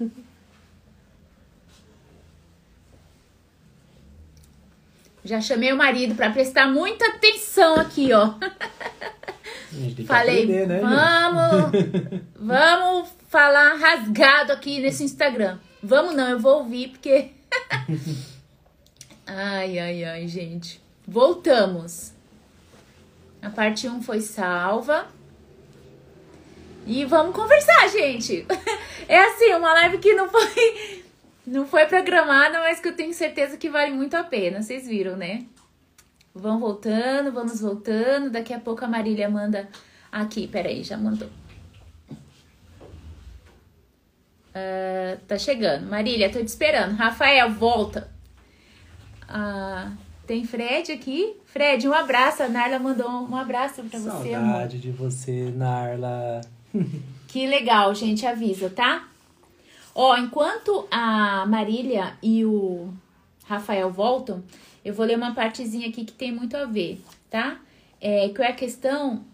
Já chamei o marido para prestar muita atenção aqui, ó. Falei, aprender, né, vamos, vamos falar rasgado aqui nesse Instagram. Vamos não, eu vou ouvir porque. ai, ai, ai, gente. Voltamos. A parte 1 foi salva. E vamos conversar, gente. É assim, uma live que não foi não foi programada, mas que eu tenho certeza que vale muito a pena. Vocês viram, né? Vão voltando, vamos voltando. Daqui a pouco a Marília manda aqui. Peraí, já mandou. Uh, tá chegando. Marília, tô te esperando. Rafael, volta. Uh, tem Fred aqui. Fred, um abraço. A Narla mandou um abraço pra você. Saudade de você, Narla. que legal, gente. Avisa, tá? Ó, enquanto a Marília e o Rafael voltam, eu vou ler uma partezinha aqui que tem muito a ver, tá? É, que é a questão.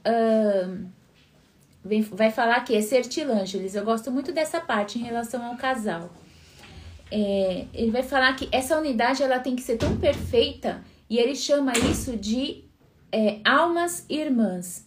Vai falar que é Sertilângeles. Eu gosto muito dessa parte em relação ao casal. É, ele vai falar que essa unidade ela tem que ser tão perfeita e ele chama isso de é, almas irmãs.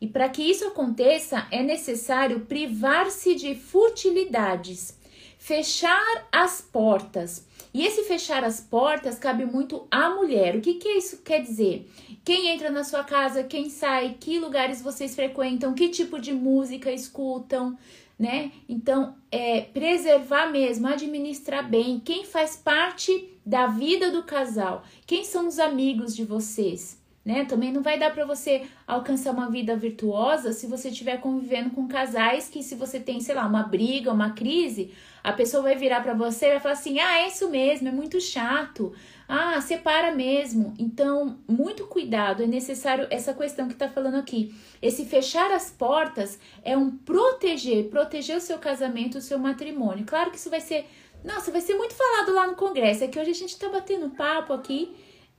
E para que isso aconteça, é necessário privar-se de futilidades, fechar as portas. E esse fechar as portas cabe muito à mulher. O que, que isso quer dizer? Quem entra na sua casa, quem sai, que lugares vocês frequentam, que tipo de música escutam, né? Então, é preservar mesmo, administrar bem quem faz parte da vida do casal, quem são os amigos de vocês né? Também não vai dar para você alcançar uma vida virtuosa se você estiver convivendo com casais que se você tem, sei lá, uma briga, uma crise, a pessoa vai virar para você e vai falar assim: "Ah, é isso mesmo, é muito chato. Ah, separa mesmo". Então, muito cuidado, é necessário essa questão que tá falando aqui. Esse fechar as portas é um proteger, proteger o seu casamento, o seu matrimônio. Claro que isso vai ser, nossa, vai ser muito falado lá no congresso. É que hoje a gente tá batendo papo aqui,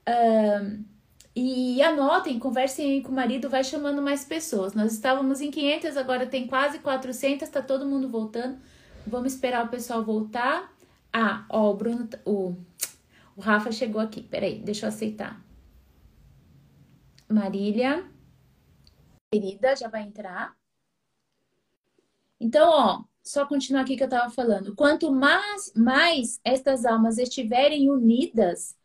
uh, e anotem, conversem com o marido, vai chamando mais pessoas. Nós estávamos em 500, agora tem quase 400, tá todo mundo voltando. Vamos esperar o pessoal voltar. Ah, ó, o Bruno, o, o Rafa chegou aqui. Peraí, deixa eu aceitar. Marília, querida, já vai entrar. Então, ó, só continuar aqui que eu tava falando. Quanto mais, mais estas almas estiverem unidas,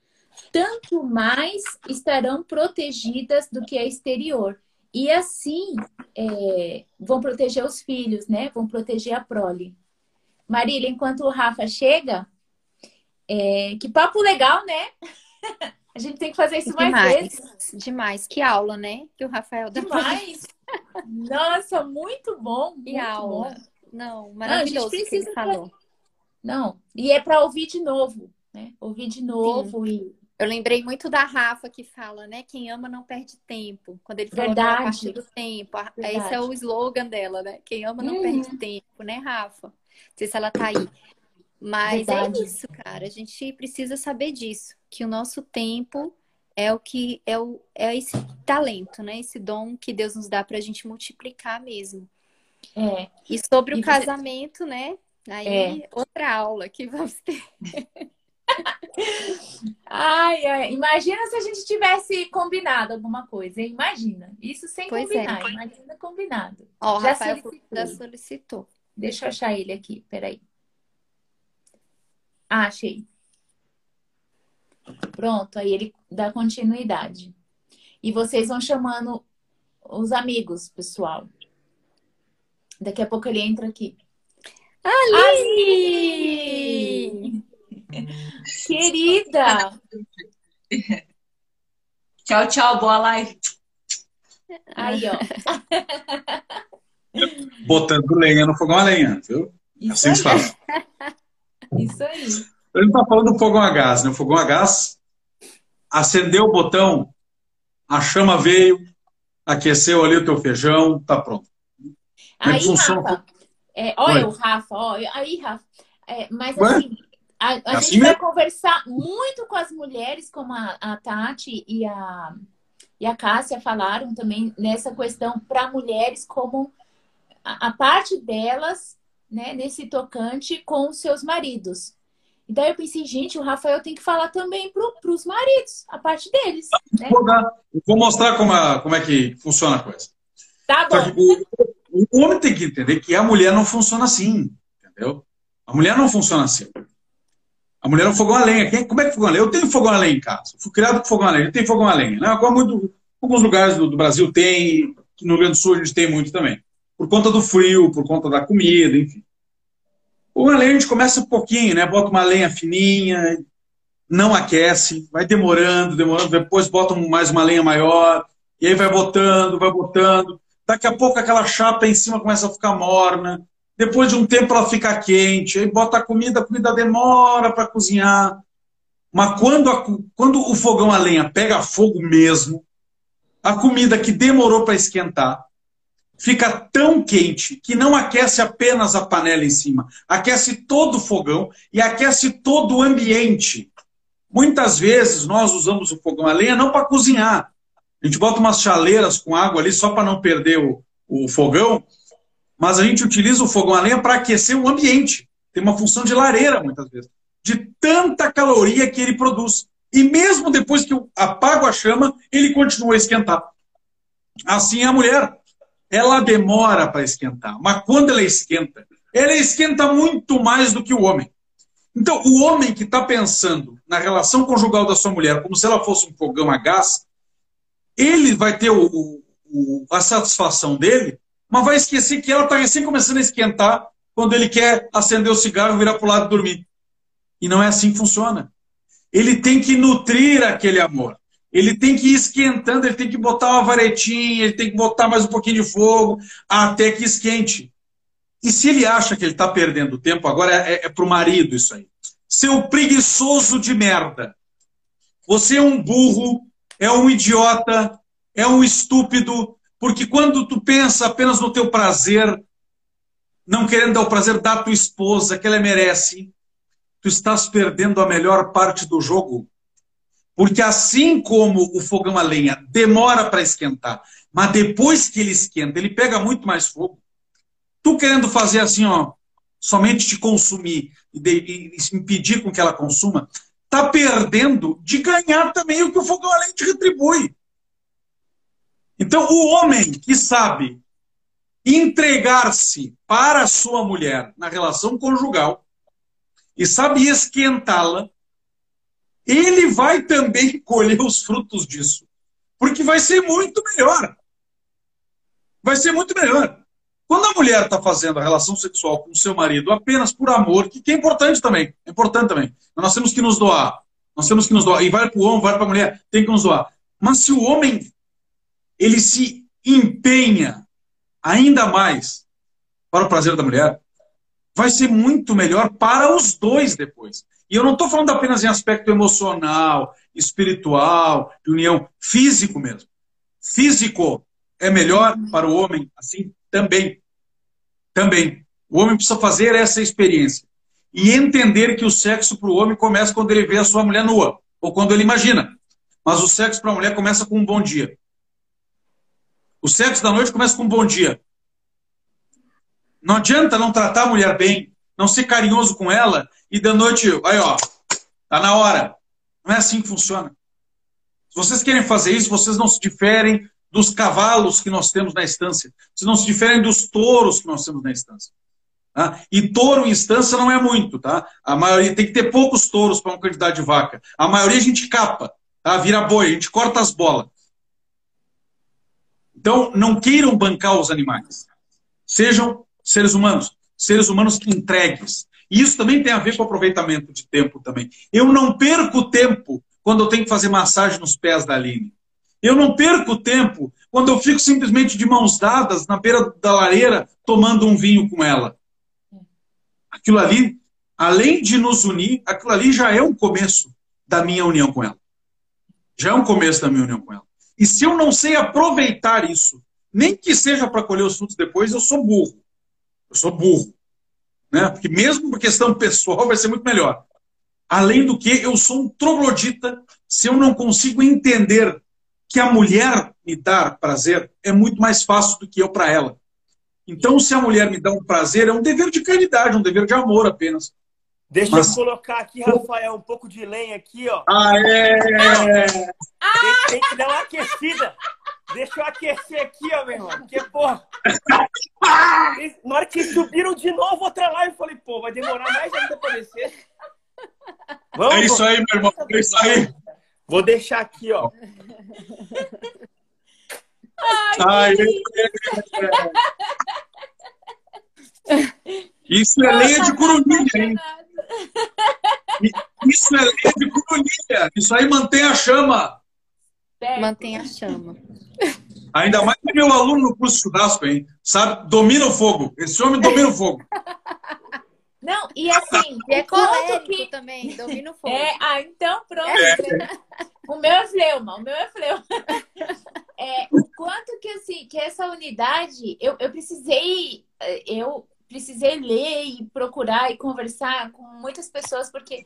tanto mais estarão protegidas do que a exterior. E assim é, vão proteger os filhos, né? Vão proteger a prole. Marília, enquanto o Rafa chega, é, que papo legal, né? a gente tem que fazer isso mais demais, vezes. Demais, que aula, né? Que o Rafael dá Demais. Nossa, muito bom. Que muito aula. Bom. Não, maravilhoso Não, que ele falou. Não, e é para ouvir de novo, né? Ouvir de novo Sim. e eu lembrei muito da Rafa que fala, né? Quem ama não perde tempo. Quando ele falou Verdade. a partir do tempo. Verdade. Esse é o slogan dela, né? Quem ama não uhum. perde tempo, né, Rafa? Não sei se ela tá aí. Mas é Verdade. é isso, cara. A gente precisa saber disso. Que o nosso tempo é o que é, o, é esse talento, né? Esse dom que Deus nos dá pra gente multiplicar mesmo. É. E sobre e o você... casamento, né? Aí, é. outra aula que vamos ter. Ai, ai, imagina se a gente tivesse combinado alguma coisa, hein? Imagina. Isso sem pois é. combinar, é. imagina combinado. Ó, já, Rafael solicitou. já solicitou. Deixa eu achar ele aqui, peraí. Ah, achei. Pronto, aí ele dá continuidade. E vocês vão chamando os amigos, pessoal. Daqui a pouco ele entra aqui. Ali! Ali! Querida! Tchau, tchau, boa live. Aí, ó. Botando lenha no fogão a lenha, viu? Isso assim aí. se fala. Isso aí. A gente tá falando do fogão a gás, né? O fogão a gás acendeu o botão, a chama veio, aqueceu ali o teu feijão, tá pronto. Aí. Rafa, é, olha o Rafa, olha, aí, Rafa, é, mas Ué? assim, a, a assim gente vai conversar muito com as mulheres, como a, a Tati e a, e a Cássia falaram também nessa questão para mulheres, como a, a, parte delas, né, nesse tocante com os seus maridos. E daí eu pensei, gente, o Rafael tem que falar também para os maridos, a parte deles. Né? Vou, vou, mostrar como é, como é que funciona a coisa. Tá bom. O, o, homem tem que entender que a mulher não funciona assim, entendeu? A mulher não funciona assim. A mulher é um fogão a lenha. Quem, como é que é fogão a lenha? Eu tenho fogão a lenha em casa. Fui criado com fogão a lenha. Eu tenho fogão a lenha. Né? Agora, muito, alguns lugares do, do Brasil tem, no Rio Grande do Sul a gente tem muito também. Por conta do frio, por conta da comida, enfim. Uma lenha a gente começa um pouquinho, né? Bota uma lenha fininha, não aquece, vai demorando, demorando, depois bota mais uma lenha maior, e aí vai botando, vai botando. Daqui a pouco aquela chapa em cima começa a ficar morna. Depois de um tempo ela fica quente, aí bota a comida, a comida demora para cozinhar. Mas quando, a, quando o fogão a lenha pega fogo mesmo, a comida que demorou para esquentar, fica tão quente que não aquece apenas a panela em cima, aquece todo o fogão e aquece todo o ambiente. Muitas vezes nós usamos o fogão a lenha não para cozinhar. A gente bota umas chaleiras com água ali só para não perder o, o fogão, mas a gente utiliza o fogão a lenha para aquecer o ambiente. Tem uma função de lareira, muitas vezes, de tanta caloria que ele produz. E mesmo depois que eu apago a chama, ele continua a esquentar. Assim é a mulher ela demora para esquentar. Mas quando ela esquenta, ela esquenta muito mais do que o homem. Então, o homem que está pensando na relação conjugal da sua mulher como se ela fosse um fogão a gás, ele vai ter o, o, a satisfação dele, mas vai esquecer que ela está recém começando a esquentar quando ele quer acender o cigarro virar para o lado e dormir. E não é assim que funciona. Ele tem que nutrir aquele amor. Ele tem que ir esquentando, ele tem que botar uma varetinha, ele tem que botar mais um pouquinho de fogo, até que esquente. E se ele acha que ele está perdendo tempo, agora é, é, é para o marido isso aí. Seu preguiçoso de merda. Você é um burro, é um idiota, é um estúpido, porque quando tu pensa apenas no teu prazer, não querendo dar o prazer da tua esposa, que ela merece, tu estás perdendo a melhor parte do jogo. Porque assim como o fogão a lenha demora para esquentar, mas depois que ele esquenta, ele pega muito mais fogo. Tu querendo fazer assim, ó, somente te consumir e, de, e impedir com que ela consuma, tá perdendo de ganhar também o que o fogão a lenha te retribui. Então, o homem que sabe entregar-se para a sua mulher na relação conjugal e sabe esquentá-la, ele vai também colher os frutos disso. Porque vai ser muito melhor. Vai ser muito melhor. Quando a mulher está fazendo a relação sexual com o seu marido apenas por amor, que, que é importante também, é importante também. Nós temos que nos doar. Nós temos que nos doar. E vai para o homem, vai para a mulher, tem que nos doar. Mas se o homem ele se empenha ainda mais para o prazer da mulher, vai ser muito melhor para os dois depois. E eu não estou falando apenas em aspecto emocional, espiritual, de união, físico mesmo. Físico é melhor para o homem, assim também. Também. O homem precisa fazer essa experiência. E entender que o sexo para o homem começa quando ele vê a sua mulher nua, ou quando ele imagina. Mas o sexo para a mulher começa com um bom dia. O sexo da noite começa com um bom dia. Não adianta não tratar a mulher bem, não ser carinhoso com ela e da noite, aí ó, tá na hora. Não é assim que funciona. Se vocês querem fazer isso, vocês não se diferem dos cavalos que nós temos na estância. Vocês não se diferem dos touros que nós temos na estância. Tá? E touro em instância não é muito, tá? A maioria tem que ter poucos touros para uma quantidade de vaca. A maioria a gente capa, tá? Vira boi, a gente corta as bolas. Então, não queiram bancar os animais. Sejam seres humanos, seres humanos entregues. E isso também tem a ver com aproveitamento de tempo também. Eu não perco tempo quando eu tenho que fazer massagem nos pés da Aline. Eu não perco tempo quando eu fico simplesmente de mãos dadas na beira da lareira tomando um vinho com ela. Aquilo ali, além de nos unir, aquilo ali já é um começo da minha união com ela. Já é um começo da minha união com ela. E se eu não sei aproveitar isso, nem que seja para colher os frutos depois, eu sou burro. Eu sou burro. Né? Porque mesmo por questão pessoal vai ser muito melhor. Além do que, eu sou um troglodita se eu não consigo entender que a mulher me dar prazer é muito mais fácil do que eu para ela. Então, se a mulher me dá um prazer, é um dever de caridade, um dever de amor apenas. Deixa Mas... eu colocar aqui, Rafael, um pouco de lenha aqui, ó. Ah, é! Tem, tem que dar uma aquecida. Deixa eu aquecer aqui, ó, meu irmão. Porque, porra. Na hora que subiram de novo outra live, eu falei, pô, vai demorar mais ainda pra descer. Vamos, é isso aí, meu irmão. É isso aí. Vou deixar aqui, ó. Ai, Isso é lenha de curumilha, hein? Isso é lenha de curumilha. Isso aí mantém a chama. Mantém a chama. Ainda mais que meu aluno no curso de churrasco, hein? Sabe, domina o fogo. Esse homem domina o fogo. Não, e assim, é colérico que... também, domina o fogo. É, ah, então pronto. É. O meu é fleuma, o meu é fleuma. É, o quanto que assim, que essa unidade, eu, eu precisei, eu precisei ler e procurar e conversar com muitas pessoas, porque,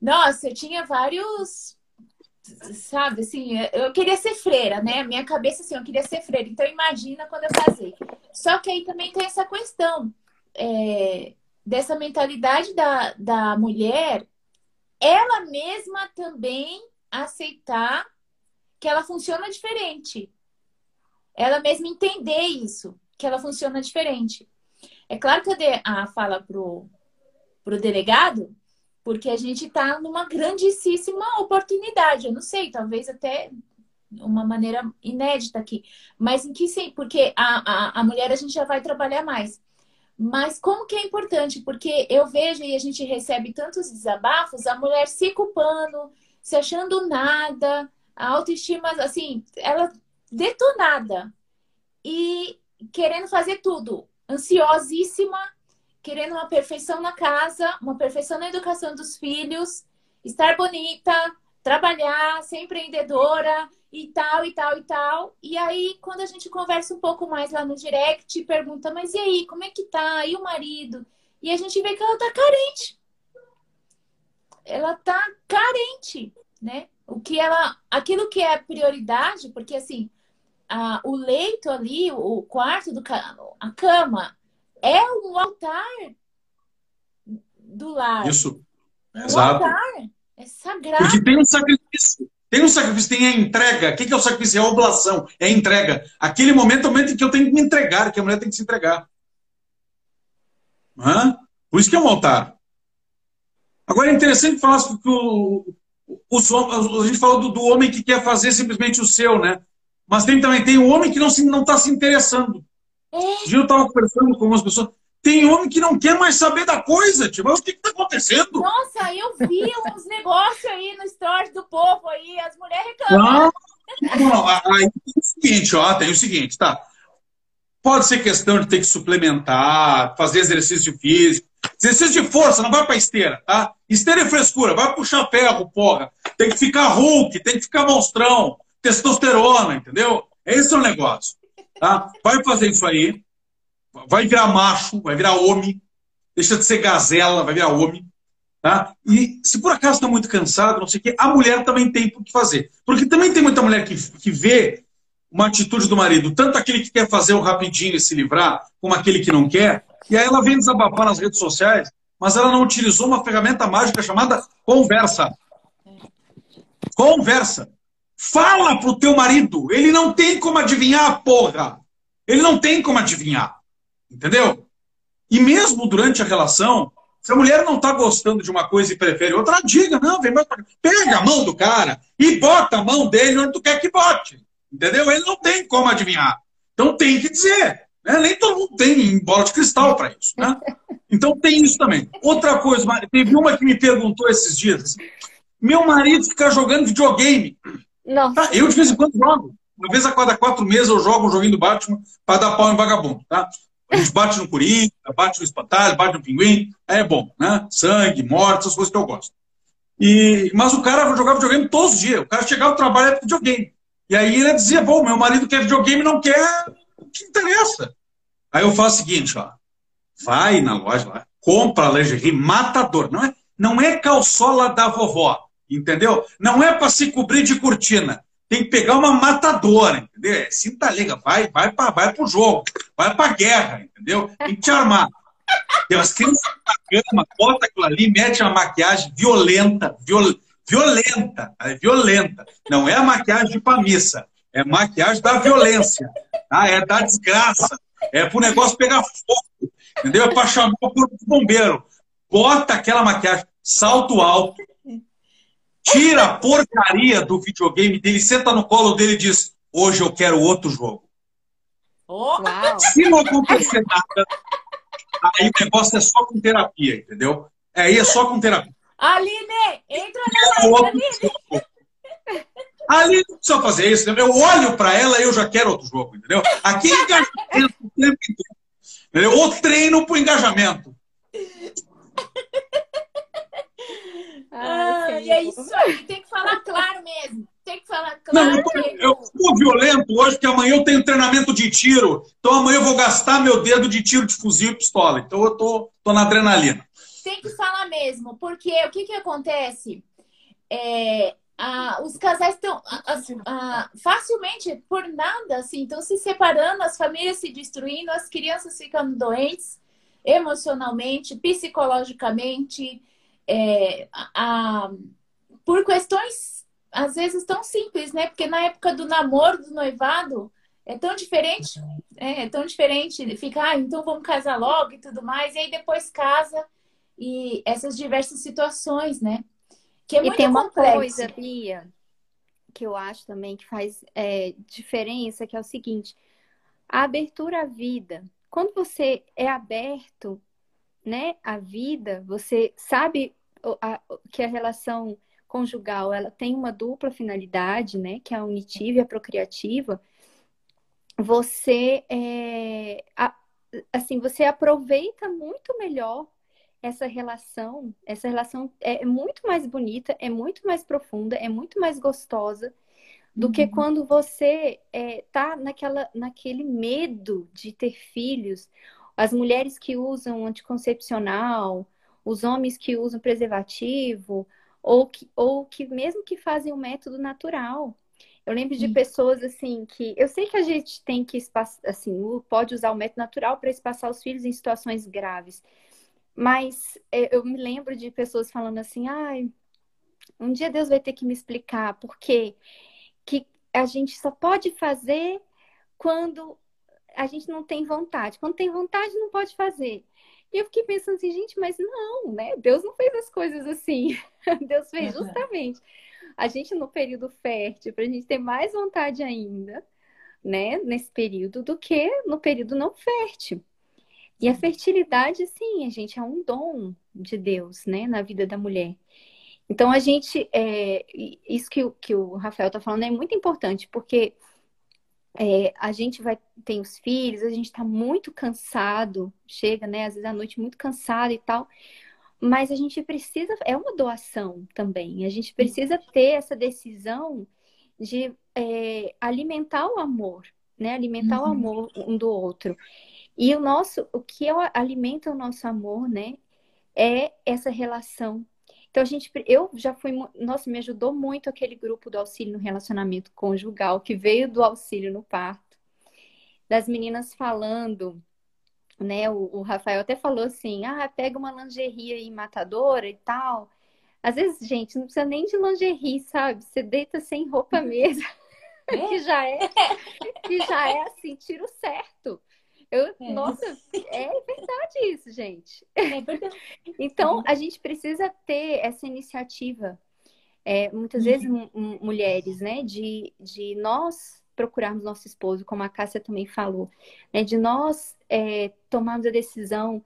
nossa, eu tinha vários sabe, assim, eu queria ser freira, né? Minha cabeça, assim, eu queria ser freira. Então, imagina quando eu casei. Só que aí também tem essa questão é, dessa mentalidade da, da mulher, ela mesma também aceitar que ela funciona diferente. Ela mesma entender isso, que ela funciona diferente. É claro que eu dei a fala pro, pro delegado, porque a gente está numa grandíssima oportunidade. Eu não sei, talvez até uma maneira inédita aqui. Mas em que sim, porque a, a, a mulher a gente já vai trabalhar mais. Mas como que é importante? Porque eu vejo e a gente recebe tantos desabafos, a mulher se culpando, se achando nada, a autoestima, assim, ela detonada. E querendo fazer tudo, ansiosíssima, querendo uma perfeição na casa, uma perfeição na educação dos filhos, estar bonita, trabalhar, ser empreendedora e tal, e tal, e tal. E aí, quando a gente conversa um pouco mais lá no direct, pergunta, mas e aí, como é que tá? E o marido? E a gente vê que ela tá carente. Ela tá carente, né? O que ela, aquilo que é prioridade, porque assim, a, o leito ali, o quarto do a cama, é um altar do lar. Isso. É um Exato. altar. É sagrado. Porque tem um sacrifício. Tem um sacrifício, tem a entrega. O que é o sacrifício? É a oblação, é a entrega. Aquele momento é o momento em que eu tenho que me entregar, que a mulher tem que se entregar. Hã? Por isso que é um altar. Agora é interessante falar que o, os, a gente falou do, do, homem que quer fazer simplesmente o seu, né? Mas tem também tem o homem que não está se, não tá se interessando. É. Eu estava conversando com algumas pessoas. Tem homem que não quer mais saber da coisa, tipo, mas o que está acontecendo? Nossa, eu vi uns negócios aí no stories do povo aí, as mulheres reclamando. Não, não, aí tem o seguinte, ó, tem o seguinte, tá? Pode ser questão de ter que suplementar, fazer exercício físico. Exercício de força, não vai pra esteira, tá? Esteira é frescura, vai puxar ferro, porra. Tem que ficar Hulk, tem que ficar monstrão, testosterona, entendeu? Esse é o negócio. Tá? Vai fazer isso aí, vai virar macho, vai virar homem, deixa de ser gazela, vai virar homem. Tá? E se por acaso está muito cansado, não sei o quê, a mulher também tem o que fazer. Porque também tem muita mulher que, que vê uma atitude do marido, tanto aquele que quer fazer o rapidinho e se livrar, como aquele que não quer, e aí ela vem desabafar nas redes sociais, mas ela não utilizou uma ferramenta mágica chamada conversa. Conversa. Fala pro teu marido. Ele não tem como adivinhar, porra. Ele não tem como adivinhar. Entendeu? E mesmo durante a relação, se a mulher não tá gostando de uma coisa e prefere outra, diga, não, vem mais pra... Pega a mão do cara e bota a mão dele onde tu quer que bote. Entendeu? Ele não tem como adivinhar. Então tem que dizer. Né? Nem todo mundo tem bola de cristal para isso. Né? Então tem isso também. Outra coisa, teve uma que me perguntou esses dias. Assim, meu marido fica jogando videogame. Tá, eu de vez em quando jogo. Uma vez a cada quatro meses eu jogo um joguinho do Batman para dar pau em vagabundo, tá? A gente bate no Coringa, bate no Espantalho, bate no Pinguim. É bom, né? Sangue, morte, essas coisas que eu gosto. E, mas o cara jogava videogame todos os dias. O cara chegava do trabalho com videogame. E aí ele dizia, bom, meu marido quer videogame não quer o que interessa. Aí eu faço o seguinte, ó. Vai na loja lá, compra a lingerie matador. Não é, não é calçola da vovó. Entendeu? Não é para se cobrir de cortina. tem que pegar uma matadora, entendeu? É cinta liga, vai, vai, pra, vai pro jogo, vai pra guerra, entendeu? Tem que te armar. Tem as crianças na cama, bota aquilo ali, mete uma maquiagem violenta, viol, violenta, é violenta. Não é a maquiagem pra missa, é maquiagem da violência, tá? é da desgraça, é pro negócio pegar fogo, entendeu? É pra chamar o corpo de bombeiro. Bota aquela maquiagem, salto alto, tira a porcaria do videogame dele, senta no colo dele e diz: Hoje eu quero outro jogo. Oh. Se não acontecer nada, aí o negócio é só com terapia, entendeu? É, aí é só com terapia. Aline, entra na live, Aline. Ali não precisa fazer isso. Né? Eu olho para ela e eu já quero outro jogo, entendeu? Aqui é engajamento o tempo inteiro. Entendeu? Ou treino pro engajamento. Ah, e é isso aí, tem que falar claro mesmo. Tem que falar claro. Não, eu, estou violento hoje, porque amanhã eu tenho treinamento de tiro. Então amanhã eu vou gastar meu dedo de tiro de fuzil e pistola. Então eu tô, tô na adrenalina. Tem que falar mesmo, porque o que, que acontece? É, ah, os casais estão ah, facilmente, por nada, assim, estão se separando, as famílias se destruindo, as crianças ficando doentes emocionalmente, psicologicamente, é, a, por questões às vezes tão simples, né? Porque na época do namoro, do noivado, é tão diferente, é, é tão diferente. Fica, ah, então vamos casar logo e tudo mais, e aí depois casa e essas diversas situações, né? Que é e tem uma complexo. coisa, Bia, que eu acho também que faz é, diferença, que é o seguinte: a abertura à vida. Quando você é aberto né, a vida, você sabe que a relação conjugal ela tem uma dupla finalidade, né, que é a unitiva e a procriativa. Você é, assim, você aproveita muito melhor essa relação. Essa relação é muito mais bonita, é muito mais profunda, é muito mais gostosa do uhum. que quando você é, tá naquela, naquele medo de ter filhos as mulheres que usam anticoncepcional, os homens que usam preservativo, ou que, ou que mesmo que fazem o método natural. Eu lembro de pessoas assim que eu sei que a gente tem que assim, pode usar o método natural para espaçar os filhos em situações graves. Mas é, eu me lembro de pessoas falando assim: "Ai, um dia Deus vai ter que me explicar por que que a gente só pode fazer quando a gente não tem vontade. Quando tem vontade, não pode fazer. E eu fiquei pensando assim, gente, mas não, né? Deus não fez as coisas assim. Deus fez justamente a gente no período fértil, para a gente ter mais vontade ainda, né? Nesse período, do que no período não fértil. E a fertilidade, sim, a gente é um dom de Deus, né? Na vida da mulher. Então, a gente, é, isso que, que o Rafael está falando é muito importante, porque é, a gente vai tem os filhos, a gente está muito cansado, chega, né, às vezes à noite muito cansado e tal, mas a gente precisa, é uma doação também, a gente precisa ter essa decisão de é, alimentar o amor, né, alimentar uhum. o amor um do outro. E o nosso, o que alimenta o nosso amor, né, é essa relação então, a gente, eu já fui, nossa, me ajudou muito aquele grupo do auxílio no relacionamento conjugal, que veio do auxílio no parto, das meninas falando, né? O, o Rafael até falou assim: ah, pega uma lingerie aí matadora e tal. Às vezes, gente, não precisa nem de lingerie, sabe? Você deita sem roupa mesmo. Que já é, que já é assim, tiro certo. Eu, é. Nossa, é verdade isso, gente. É verdade. então, a gente precisa ter essa iniciativa, é, muitas vezes, uhum. mulheres, né, de, de nós procurarmos nosso esposo, como a Cássia também falou, né, de nós é, tomarmos a decisão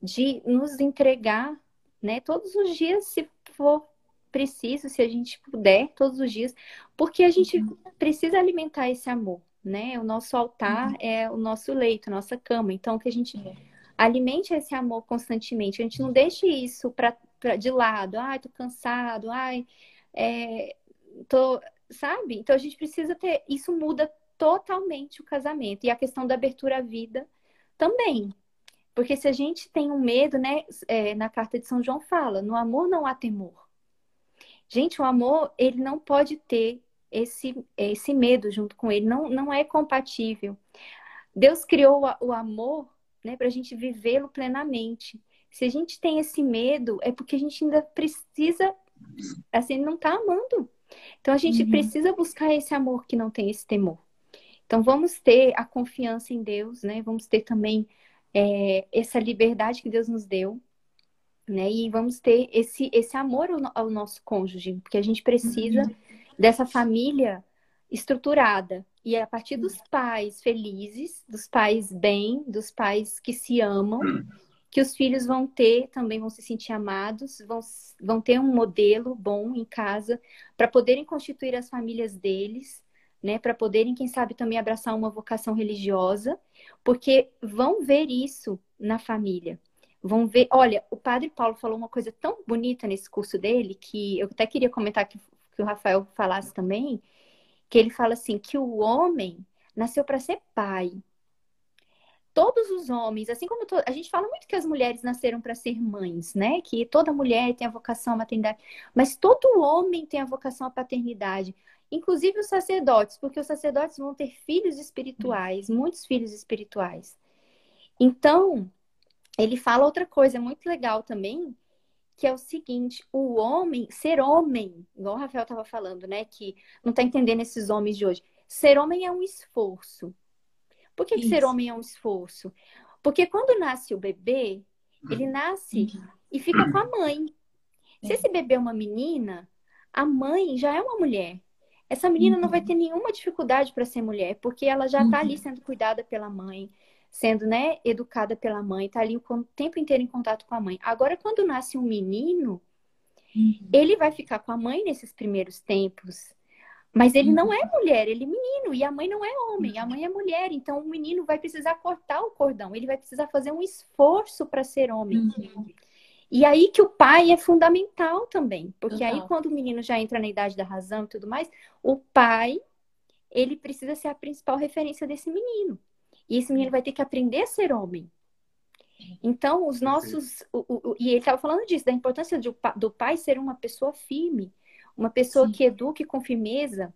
de nos entregar, né, todos os dias, se for preciso, se a gente puder, todos os dias, porque a gente uhum. precisa alimentar esse amor né? O nosso altar uhum. é o nosso leito, a nossa cama. Então, que a gente é. alimente esse amor constantemente. A gente não deixe isso pra, pra de lado. Ai, tô cansado. Ai, é, tô... Sabe? Então, a gente precisa ter... Isso muda totalmente o casamento. E a questão da abertura à vida também. Porque se a gente tem um medo, né? É, na carta de São João fala, no amor não há temor. Gente, o amor, ele não pode ter esse, esse medo junto com ele. Não, não é compatível. Deus criou o amor né, para a gente vivê-lo plenamente. Se a gente tem esse medo, é porque a gente ainda precisa, assim, não está amando. Então a gente uhum. precisa buscar esse amor que não tem esse temor. Então vamos ter a confiança em Deus, né? Vamos ter também é, essa liberdade que Deus nos deu, né? E vamos ter esse, esse amor ao, ao nosso cônjuge, porque a gente precisa uhum. Dessa família estruturada. E é a partir dos pais felizes, dos pais bem, dos pais que se amam, que os filhos vão ter, também vão se sentir amados, vão, vão ter um modelo bom em casa para poderem constituir as famílias deles, né, para poderem, quem sabe, também abraçar uma vocação religiosa, porque vão ver isso na família. Vão ver, olha, o padre Paulo falou uma coisa tão bonita nesse curso dele, que eu até queria comentar que, que o Rafael falasse também, que ele fala assim, que o homem nasceu para ser pai. Todos os homens, assim como to... a gente fala muito que as mulheres nasceram para ser mães, né? Que toda mulher tem a vocação à maternidade, mas todo homem tem a vocação à paternidade inclusive os sacerdotes, porque os sacerdotes vão ter filhos espirituais, muitos filhos espirituais. Então, ele fala outra coisa muito legal também, que é o seguinte: o homem, ser homem, igual o Rafael estava falando, né? Que não está entendendo esses homens de hoje. Ser homem é um esforço. Por que, que ser homem é um esforço? Porque quando nasce o bebê, ele nasce uhum. e fica com a mãe. Se é. esse bebê é uma menina, a mãe já é uma mulher. Essa menina uhum. não vai uhum. ter nenhuma dificuldade para ser mulher, porque ela já está uhum. ali sendo cuidada pela mãe, sendo, né, educada pela mãe, está ali o tempo inteiro em contato com a mãe. Agora, quando nasce um menino, uhum. ele vai ficar com a mãe nesses primeiros tempos. Mas ele não é uhum. mulher, ele é menino, e a mãe não é homem, a mãe é mulher. Então, o menino vai precisar cortar o cordão, ele vai precisar fazer um esforço para ser homem. Uhum. E aí que o pai é fundamental também, porque aí quando o menino já entra na idade da razão e tudo mais, o pai, ele precisa ser a principal referência desse menino. E esse menino vai ter que aprender a ser homem. Então, os nossos. O, o, e ele estava falando disso, da importância de, do pai ser uma pessoa firme, uma pessoa Sim. que eduque com firmeza,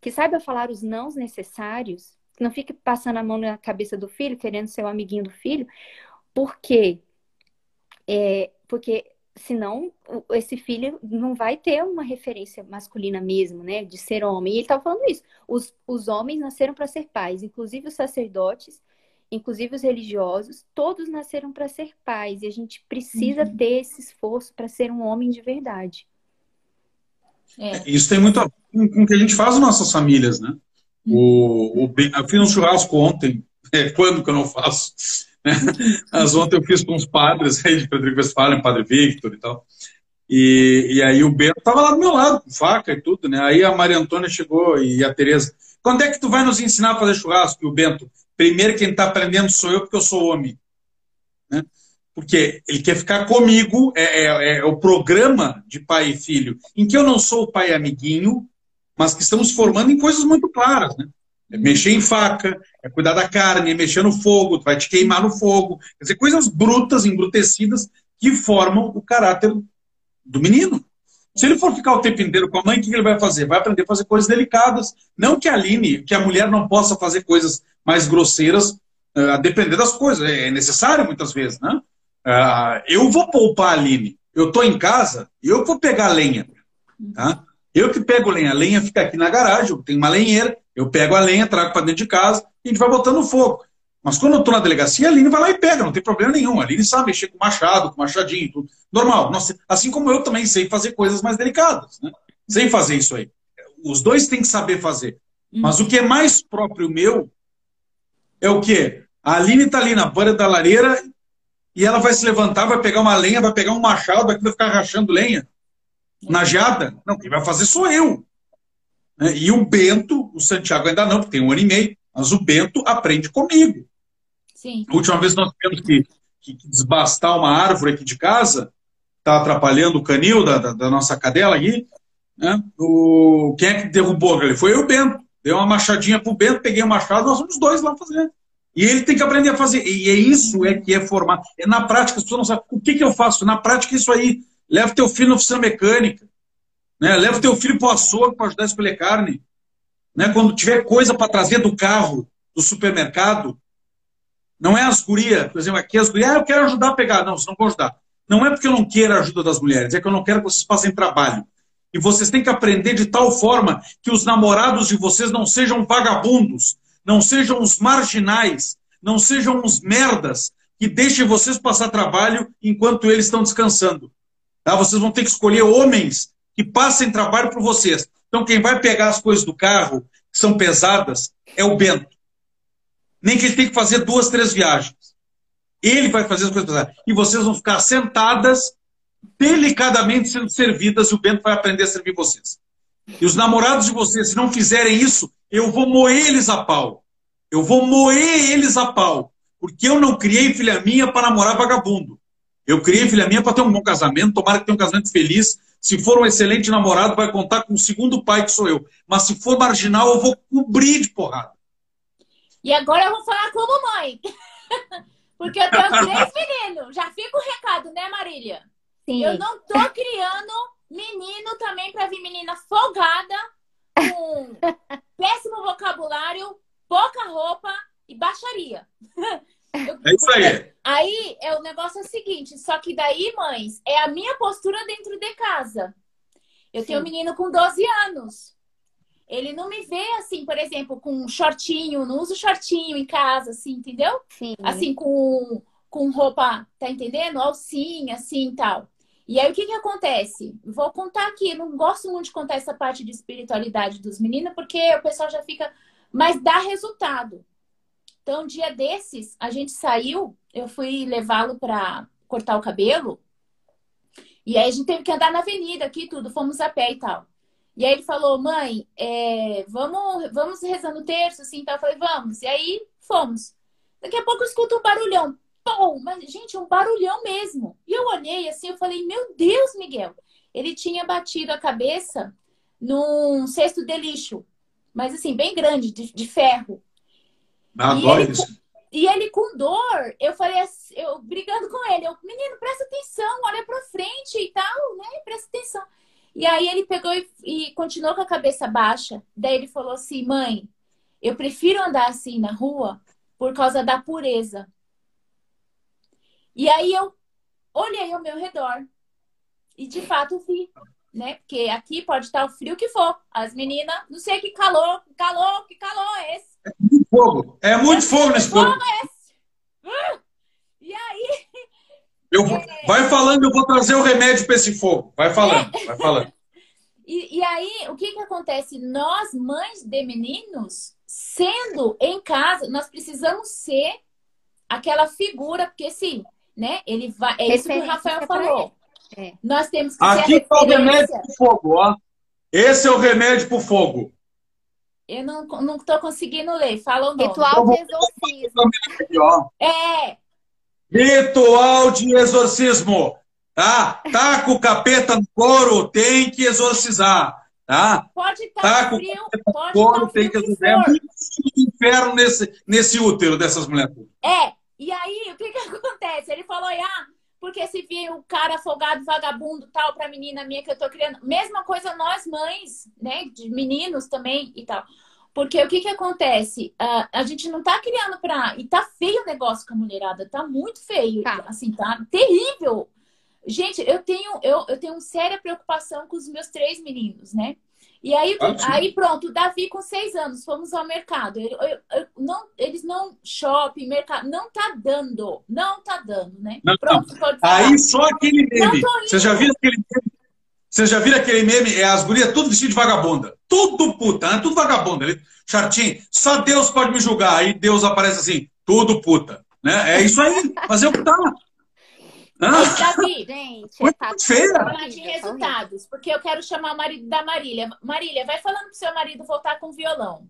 que saiba falar os nãos necessários, que não fique passando a mão na cabeça do filho, querendo ser o amiguinho do filho, porque é, porque senão esse filho não vai ter uma referência masculina mesmo, né, de ser homem. E ele estava falando isso. Os, os homens nasceram para ser pais, inclusive os sacerdotes, inclusive os religiosos, todos nasceram para ser pais. E a gente precisa uhum. ter esse esforço para ser um homem de verdade. É. Isso tem muito a ver com o que a gente faz nas nossas famílias, né? O, o, eu fiz um churrasco ontem, é, quando que eu não faço? Mas ontem eu fiz com os padres aí de Pedro Westphalen, padre Victor e tal. E, e aí o Bento estava lá do meu lado, com faca e tudo, né? Aí a Maria Antônia chegou e a Tereza, quando é que tu vai nos ensinar a fazer churrasco? E o Bento, primeiro quem está aprendendo sou eu, porque eu sou homem. Né? Porque ele quer ficar comigo, é, é, é, o programa de pai e filho, em que eu não sou o pai amiguinho, mas que estamos formando em coisas muito claras, né? É mexer em faca, é cuidar da carne, é mexer no fogo, vai te queimar no fogo. Quer dizer, coisas brutas, embrutecidas, que formam o caráter do menino. Se ele for ficar o tempo inteiro com a mãe, o que ele vai fazer? Vai aprender a fazer coisas delicadas. Não que a Aline, que a mulher não possa fazer coisas mais grosseiras, uh, a depender das coisas. É necessário muitas vezes, né? Uh, eu vou poupar a Aline. Eu estou em casa, eu vou pegar lenha. Tá? Eu que pego lenha. A lenha fica aqui na garagem, tenho uma lenheira, eu pego a lenha, trago para dentro de casa e a gente vai botando fogo. Mas quando eu estou na delegacia, a Aline vai lá e pega, não tem problema nenhum. A Aline sabe mexer com machado, com machadinho, tudo. Normal. Nossa, assim como eu também sei fazer coisas mais delicadas. Né? Sei fazer isso aí. Os dois têm que saber fazer. Mas o que é mais próprio meu é o quê? A Aline está ali na beira da lareira e ela vai se levantar, vai pegar uma lenha, vai pegar um machado, vai ficar rachando lenha na geada. Não, quem vai fazer sou eu. Né? E o Bento, o Santiago ainda não, porque tem um ano e meio, mas o Bento aprende comigo. Sim. A última vez nós tivemos que, que, desbastar uma árvore aqui de casa, está atrapalhando o canil da, da, da, nossa cadela aqui. Né? O, quem é que derrubou ele? Foi o Bento. Deu uma machadinha pro Bento, peguei o machado, nós somos dois lá fazendo. E ele tem que aprender a fazer. E é isso é que é formar. É na prática, as pessoas não sabem. O que, que eu faço? Na prática, isso aí. Leva teu filho na oficina mecânica. Né? Leva o teu filho para o açougue para ajudar a escolher carne. né? Quando tiver coisa para trazer do carro, do supermercado, não é as gurias, por exemplo, aqui as gurias, ah, eu quero ajudar a pegar. Não, vocês não vão ajudar. Não é porque eu não quero a ajuda das mulheres, é que eu não quero que vocês passem trabalho. E vocês têm que aprender de tal forma que os namorados de vocês não sejam vagabundos, não sejam os marginais, não sejam os merdas que deixem vocês passar trabalho enquanto eles estão descansando. Tá? Vocês vão ter que escolher homens que passem trabalho por vocês. Então, quem vai pegar as coisas do carro, que são pesadas, é o Bento. Nem que ele tenha que fazer duas, três viagens. Ele vai fazer as coisas pesadas. E vocês vão ficar sentadas, delicadamente sendo servidas, e o Bento vai aprender a servir vocês. E os namorados de vocês, se não fizerem isso, eu vou moer eles a pau. Eu vou moer eles a pau. Porque eu não criei filha minha para namorar vagabundo. Eu criei filha minha para ter um bom casamento, tomara que tenha um casamento feliz. Se for um excelente namorado, vai contar com o segundo pai que sou eu. Mas se for marginal, eu vou cobrir de porrada. E agora eu vou falar como mãe. Porque eu tenho três meninos. Já fica o recado, né, Marília? Sim. Eu não tô criando menino também para vir menina folgada, com péssimo vocabulário, pouca roupa e baixaria. Eu, é isso aí. Aí é o negócio é o seguinte, só que daí, mães, é a minha postura dentro de casa. Eu Sim. tenho um menino com 12 anos. Ele não me vê assim, por exemplo, com um shortinho, não uso shortinho em casa, assim, entendeu? Sim. Assim, com, com roupa, tá entendendo? Alcinha, assim e tal. E aí, o que que acontece? Vou contar aqui, não gosto muito de contar essa parte de espiritualidade dos meninos, porque o pessoal já fica. Mas dá resultado. Então, um dia desses, a gente saiu, eu fui levá-lo para cortar o cabelo, e aí a gente teve que andar na avenida aqui, tudo, fomos a pé e tal. E aí ele falou, mãe, é, vamos, vamos rezando o terço, assim, então eu falei, vamos. E aí fomos. Daqui a pouco eu escuto um barulhão. Pum! Mas, gente, um barulhão mesmo. E eu olhei assim, eu falei, meu Deus, Miguel. Ele tinha batido a cabeça num cesto de lixo. Mas assim, bem grande, de, de ferro. Adoro e ele, isso. E ele com dor, eu falei assim, eu brigando com ele, eu, menino, presta atenção, olha pra frente e tal, né? Presta atenção. E aí ele pegou e, e continuou com a cabeça baixa. Daí ele falou assim, mãe, eu prefiro andar assim na rua por causa da pureza. E aí eu olhei ao meu redor e de fato vi, né? Porque aqui pode estar o frio que for. As meninas, não sei que calor, calor, que calor é esse. É muito fogo. É muito é fogo nesse fogo. É esse. Uh! E aí. Eu, é... Vai falando, eu vou trazer o remédio para esse fogo. Vai falando, é... vai falando. E, e aí, o que que acontece? Nós, mães de meninos, sendo em casa, nós precisamos ser aquela figura, porque sim, né? Ele vai. É isso que o Rafael falou. É. Nós temos que Aqui está o remédio pro fogo, ó. Esse é o remédio pro fogo. Eu não, não tô conseguindo ler. Fala o nome. Ritual de exorcismo. É. Ritual de exorcismo. Tá? Tá com o capeta no couro, tem que exorcizar. Tá? Pode estar tá com frio, pode couro, tem que exorcizar. É muito inferno nesse, nesse útero dessas mulheres. É. E aí, o que que acontece? Ele falou, ah, porque se vir o cara folgado, vagabundo, tal, pra menina minha que eu tô criando. Mesma coisa nós, mães, né? De meninos também e tal. Porque o que que acontece? Uh, a gente não tá criando pra... E tá feio o negócio com a mulherada. Tá muito feio. Tá. Assim, tá terrível. Gente, eu tenho, eu, eu tenho séria preocupação com os meus três meninos, né? E aí, aí pronto, o Davi com seis anos, fomos ao mercado. Eu, eu, eu, não, eles não shopping, mercado, não tá dando, não tá dando, né? Não, pronto, não. Aí só aquele meme. Você já viu aquele meme? Você já viu aquele meme? É as gurias tudo vestido de vagabunda. Tudo puta, né? Tudo vagabunda. Chartinho, só Deus pode me julgar. Aí Deus aparece assim, tudo puta. Né? É isso aí. Fazer o que tá. Mas, Davi, gente, Muito tá falar de resultados, porque eu quero chamar o marido da Marília. Marília, vai falando pro seu marido voltar com violão.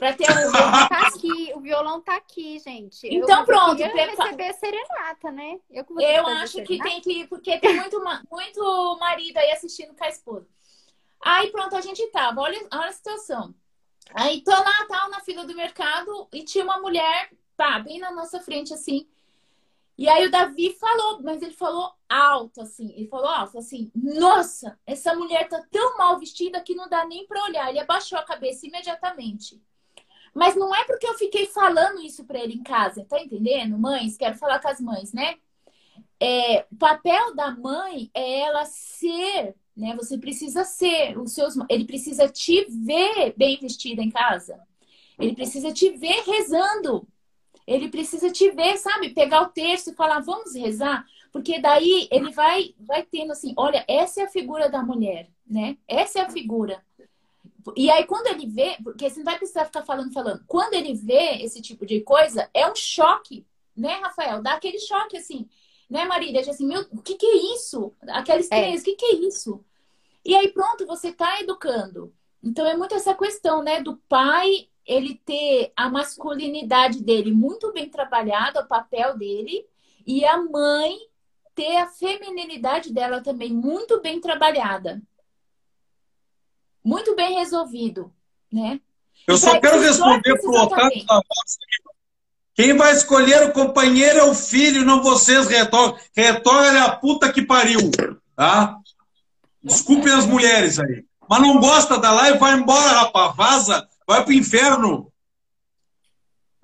Pra ter um... tá aqui, o violão tá aqui, gente. Então, eu, pronto. Eu prepa... receber a serenata, né? Eu, que eu acho que tem que ir, porque tem muito, muito marido aí assistindo com a esposa. Aí, pronto, a gente tava. Olha, olha a situação. Aí, tô lá, tal, na fila do mercado, e tinha uma mulher, pá, bem na nossa frente, assim. E aí o Davi falou, mas ele falou alto, assim. Ele falou alto, assim: Nossa, essa mulher tá tão mal vestida que não dá nem pra olhar. Ele abaixou a cabeça imediatamente. Mas não é porque eu fiquei falando isso pra ele em casa, tá entendendo? Mães, quero falar com as mães, né? É, o papel da mãe é ela ser, né? Você precisa ser os seus, ele precisa te ver bem vestida em casa. Ele precisa te ver rezando. Ele precisa te ver, sabe? Pegar o texto e falar, vamos rezar, porque daí ele vai vai tendo assim, olha, essa é a figura da mulher, né? Essa é a figura. E aí, quando ele vê, porque você não vai precisar ficar falando, falando. Quando ele vê esse tipo de coisa, é um choque, né, Rafael? Dá aquele choque assim, né, Marília? Assim, meu, o que, que é isso? Aquela estranheza, é. o que, que é isso? E aí, pronto, você está educando. Então, é muito essa questão, né, do pai ele ter a masculinidade dele muito bem trabalhada, o papel dele, e a mãe ter a feminilidade dela também muito bem trabalhada muito bem resolvido, né? Eu só quero responder para o Otávio Quem vai escolher o companheiro é o filho, não vocês, retórica. Retórica é a puta que pariu, tá? Desculpem as mulheres aí. Mas não gosta da live, vai embora, rapaz. Vaza, vai pro inferno.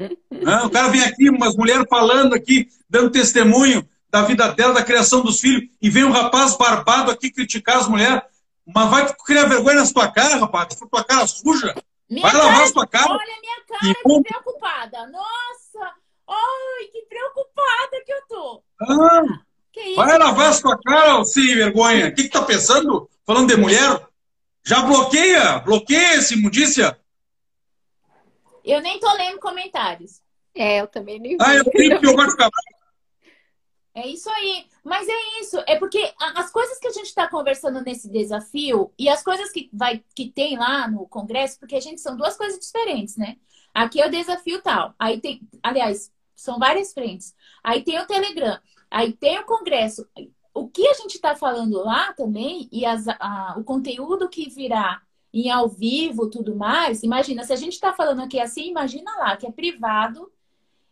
o cara vem aqui, umas mulheres falando aqui, dando testemunho da vida dela, da criação dos filhos, e vem um rapaz barbado aqui criticar as mulheres. Mas vai criar vergonha na sua cara, rapaz. Tua cara suja. Minha vai lavar a sua cara. Olha minha cara, que, que preocupada. Nossa! Ai, que preocupada que eu tô. Ah, isso, vai lavar a sua cara, sem vergonha. O que, que tá pensando? Falando de mulher? Já bloqueia? Bloqueia esse imundícia? Eu nem tô lendo comentários. É, eu também nem Ah, eu tenho que eu gosto de é isso aí. Mas é isso. É porque as coisas que a gente está conversando nesse desafio e as coisas que, vai, que tem lá no Congresso, porque a gente são duas coisas diferentes, né? Aqui é o desafio tal. Aí tem, aliás, são várias frentes. Aí tem o Telegram. Aí tem o Congresso. O que a gente está falando lá também, e as, a, o conteúdo que virá em ao vivo tudo mais, imagina, se a gente está falando aqui assim, imagina lá, que é privado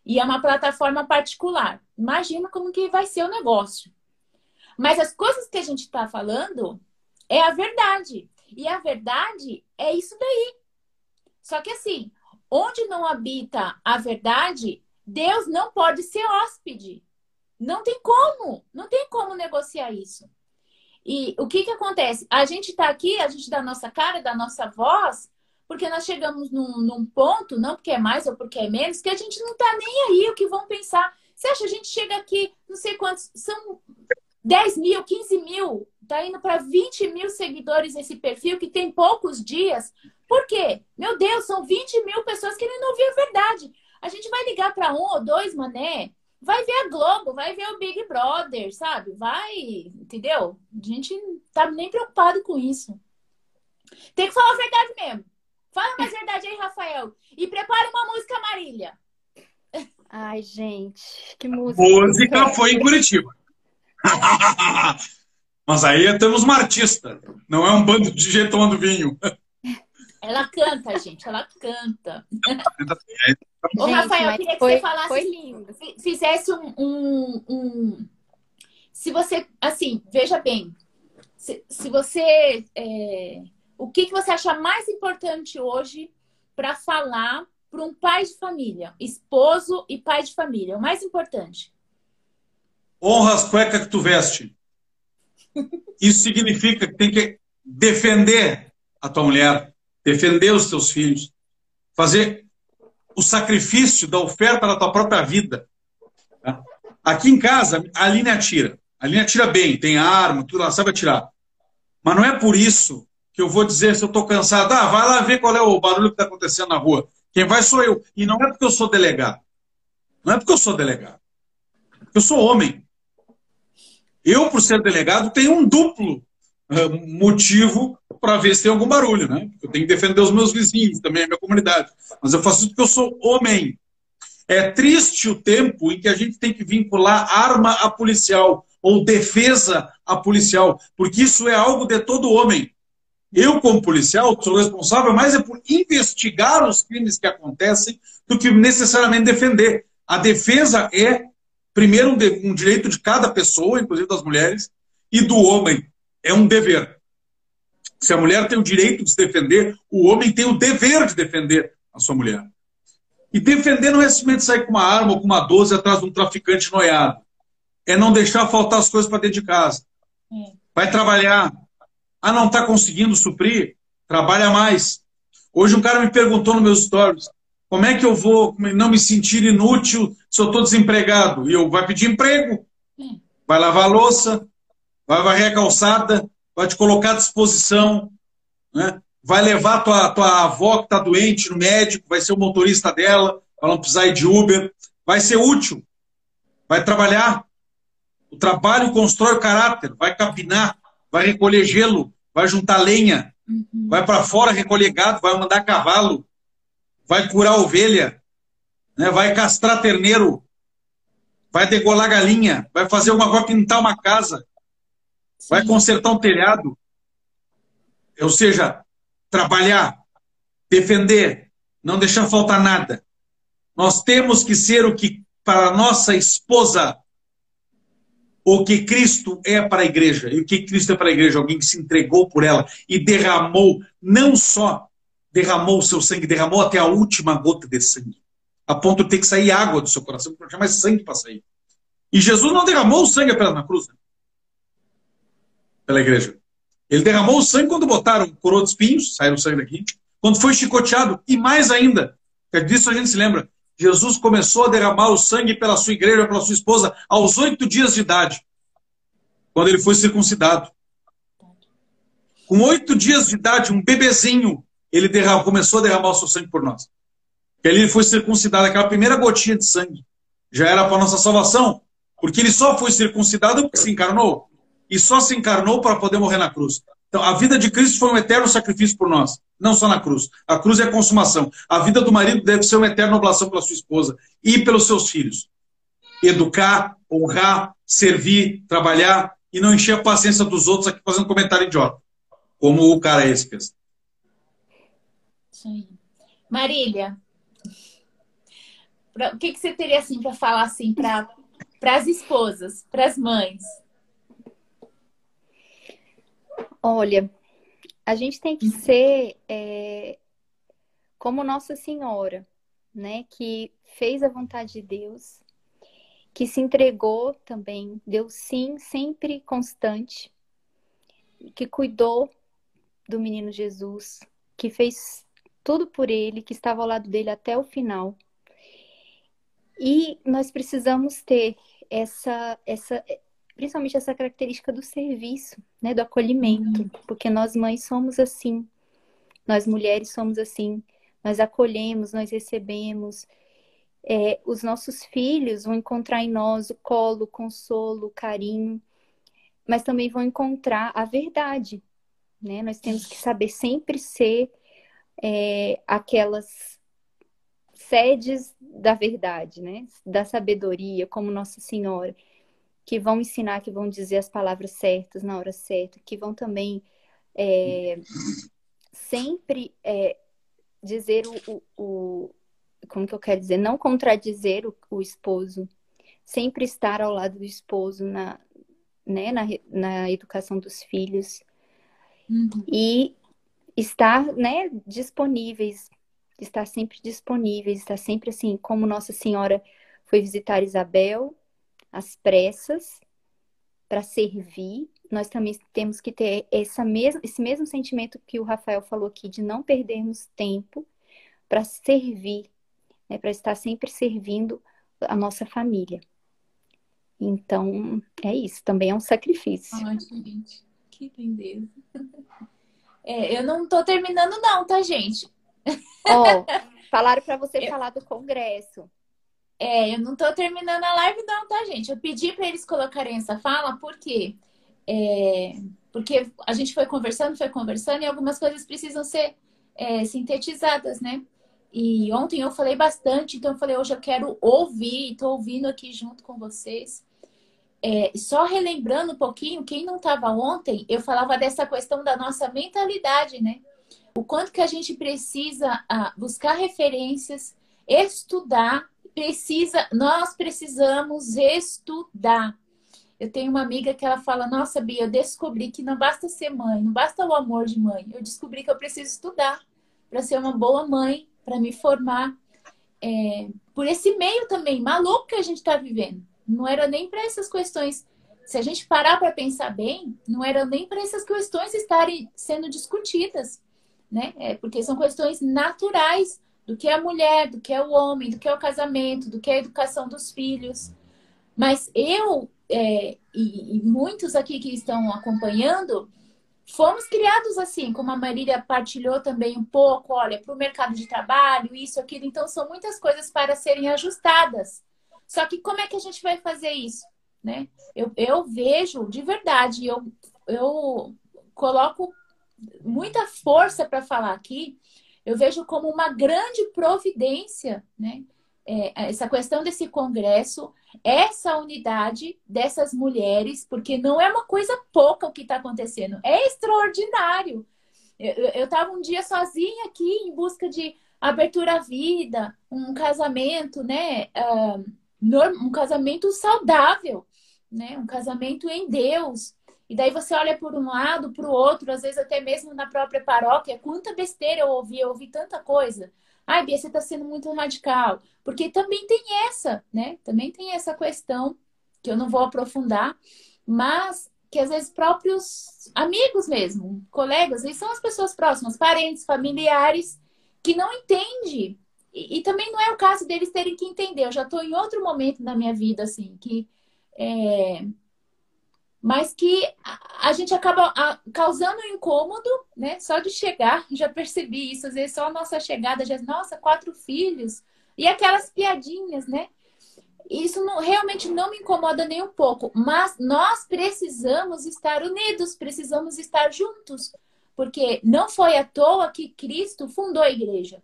e é uma plataforma particular. Imagina como que vai ser o negócio. Mas as coisas que a gente está falando é a verdade. E a verdade é isso daí. Só que assim, onde não habita a verdade, Deus não pode ser hóspede. Não tem como. Não tem como negociar isso. E o que, que acontece? A gente está aqui, a gente dá nossa cara, dá nossa voz, porque nós chegamos num, num, ponto, não porque é mais ou porque é menos, que a gente não tá nem aí o que vão pensar. Você acha, a gente chega aqui, não sei quantos, são 10 mil, 15 mil, tá indo para 20 mil seguidores esse perfil que tem poucos dias. Por quê? Meu Deus, são 20 mil pessoas querendo ouvir a verdade. A gente vai ligar para um ou dois, mané, vai ver a Globo, vai ver o Big Brother, sabe? Vai, entendeu? A gente não tá nem preocupado com isso. Tem que falar a verdade mesmo. Fala mais verdade aí, Rafael. E prepara uma música, Marília. Ai, gente, que música. Música foi em Curitiba. Mas aí temos uma artista, não é um bando de gente tomando vinho. Ela canta, gente, ela canta. Ô, Rafael, eu queria que foi, você falasse. Foi lindo. Fizesse um, um, um, Se você. Assim, veja bem. Se, se você é, o que, que você acha mais importante hoje para falar para um pai de família, esposo e pai de família? O mais importante. Honra as cuecas que tu veste. Isso significa que tem que defender a tua mulher, defender os teus filhos, fazer o sacrifício da oferta da tua própria vida. Tá? Aqui em casa, a Aline atira. A Aline atira bem, tem arma, tudo, ela sabe atirar. Mas não é por isso que eu vou dizer se eu estou cansado. Ah, vai lá ver qual é o barulho que está acontecendo na rua. Quem vai sou eu. E não é porque eu sou delegado. Não é porque eu sou delegado. Eu sou homem. Eu, por ser delegado, tenho um duplo motivo para ver se tem algum barulho, né? Eu tenho que defender os meus vizinhos, também a minha comunidade. Mas eu faço isso porque eu sou homem. É triste o tempo em que a gente tem que vincular arma a policial ou defesa a policial, porque isso é algo de todo homem. Eu, como policial, sou responsável mais é por investigar os crimes que acontecem do que necessariamente defender. A defesa é primeiro, um, um direito de cada pessoa, inclusive das mulheres, e do homem. É um dever. Se a mulher tem o direito de se defender, o homem tem o dever de defender a sua mulher. E defender não é simplesmente sair com uma arma ou com uma 12 atrás de um traficante noiado. É não deixar faltar as coisas para dentro de casa. Vai trabalhar. Ah, não está conseguindo suprir? Trabalha mais. Hoje um cara me perguntou nos meus stories, como é que eu vou não me sentir inútil se eu estou desempregado? E eu vai pedir emprego, vai lavar louça, vai varrer a calçada, vai te colocar à disposição, né? vai levar tua, tua avó que está doente no médico, vai ser o motorista dela, para não precisar ir de Uber, vai ser útil, vai trabalhar. O trabalho constrói o caráter, vai capinar, vai recolher gelo, vai juntar lenha, uhum. vai para fora recolher gado, vai mandar cavalo, vai curar ovelha, né? vai castrar terneiro, vai degolar galinha, vai fazer alguma coisa, pintar uma casa, Sim. vai consertar um telhado. Ou seja, trabalhar, defender, não deixar faltar nada. Nós temos que ser o que para nossa esposa o que Cristo é para a igreja. E o que Cristo é para a igreja? Alguém que se entregou por ela e derramou, não só derramou o seu sangue, derramou até a última gota de sangue. A ponto de ter que sair água do seu coração, porque não tinha mais sangue para sair. E Jesus não derramou o sangue apenas na cruz, né? Pela igreja. Ele derramou o sangue quando botaram coroa de espinhos, saíram o sangue daqui, quando foi chicoteado, e mais ainda, disso a gente se lembra, Jesus começou a derramar o sangue pela sua igreja, pela sua esposa, aos oito dias de idade, quando ele foi circuncidado. Com oito dias de idade, um bebezinho, ele começou a derramar o seu sangue por nós. Ele foi circuncidado, aquela primeira gotinha de sangue, já era para nossa salvação, porque ele só foi circuncidado porque se encarnou e só se encarnou para poder morrer na cruz. Então, a vida de Cristo foi um eterno sacrifício por nós, não só na cruz. A cruz é a consumação. A vida do marido deve ser uma eterna oblação pela sua esposa e pelos seus filhos. Educar, honrar, servir, trabalhar e não encher a paciência dos outros aqui fazendo comentário idiota, como o cara esse fez. Isso aí. Marília, o que, que você teria assim para falar assim para as esposas, para as mães? Olha, a gente tem que ser é, como Nossa Senhora, né? Que fez a vontade de Deus, que se entregou também, deu sim, sempre constante, que cuidou do menino Jesus, que fez tudo por ele, que estava ao lado dele até o final. E nós precisamos ter essa, essa, principalmente essa característica do serviço, né, do acolhimento, uhum. porque nós mães somos assim, nós mulheres somos assim, nós acolhemos, nós recebemos, é, os nossos filhos vão encontrar em nós o colo, o consolo, o carinho, mas também vão encontrar a verdade, né? Nós temos que saber sempre ser é, aquelas sedes da verdade, né? Da sabedoria, como Nossa Senhora que vão ensinar, que vão dizer as palavras certas na hora certa, que vão também é, sempre é, dizer o, o, Como que eu quero dizer? Não contradizer o, o esposo, sempre estar ao lado do esposo na, né, na, na educação dos filhos. Uhum. E estar né, disponíveis, estar sempre disponíveis, estar sempre assim, como Nossa Senhora foi visitar Isabel, às pressas para servir, nós também temos que ter essa mesma, esse mesmo sentimento que o Rafael falou aqui, de não perdermos tempo para servir, né, para estar sempre servindo a nossa família. Então, é isso, também é um sacrifício. Ai, gente, que lindeza. É, eu não tô terminando, não, tá, gente? Ó, oh, falaram para você eu... falar do congresso. É, eu não tô terminando a live, não, tá, gente? Eu pedi para eles colocarem essa fala, por quê? É, porque a gente foi conversando, foi conversando, e algumas coisas precisam ser é, sintetizadas, né? E ontem eu falei bastante, então eu falei, hoje eu quero ouvir, estou ouvindo aqui junto com vocês. É, só relembrando um pouquinho, quem não estava ontem, eu falava dessa questão da nossa mentalidade, né? O quanto que a gente precisa ah, buscar referências, estudar precisa, nós precisamos estudar. Eu tenho uma amiga que ela fala: Nossa, Bia, eu descobri que não basta ser mãe, não basta o amor de mãe. Eu descobri que eu preciso estudar para ser uma boa mãe, para me formar. É, por esse meio também maluco que a gente está vivendo. Não era nem para essas questões. Se a gente parar para pensar bem, não era nem para essas questões estarem sendo discutidas, né? É porque são questões naturais do que é a mulher, do que é o homem, do que é o casamento, do que é a educação dos filhos. Mas eu é, e, e, muitos aqui que estão acompanhando, fomos criados assim, como a Marília partilhou também um pouco, olha, para o mercado de trabalho, isso, aquilo. Então, são muitas coisas para serem ajustadas. Só que como é que a gente vai fazer isso? Né? Eu, eu vejo de verdade, eu, eu coloco muita força para falar aqui, eu vejo como uma grande providência, né? É, essa questão desse congresso, essa unidade dessas mulheres, porque não é uma coisa pouca o que está acontecendo, é extraordinário. Eu estava um dia sozinha aqui em busca de abertura à vida, um casamento, né? Uh, um casamento saudável, né? Um casamento em Deus. E daí você olha por um lado, para o outro, às vezes até mesmo na própria paróquia, quanta besteira eu ouvi, eu ouvi tanta coisa. Ai, Bia, você está sendo muito radical. Porque também tem essa, né? Também tem essa questão, que eu não vou aprofundar, mas que às vezes próprios amigos mesmo, colegas, eles são as pessoas próximas, parentes, familiares, que não entendem. E, e também não é o caso deles terem que entender. Eu já estou em outro momento da minha vida, assim, que. É mas que a, gente acaba causando um incômodo, né? Só de chegar, já percebi isso, às vezes só a nossa chegada, já, nossa, quatro filhos, e aquelas piadinhas, né? Isso não, realmente não me incomoda nem um pouco, mas nós precisamos estar unidos, precisamos estar juntos, porque não foi à toa que Cristo fundou a igreja,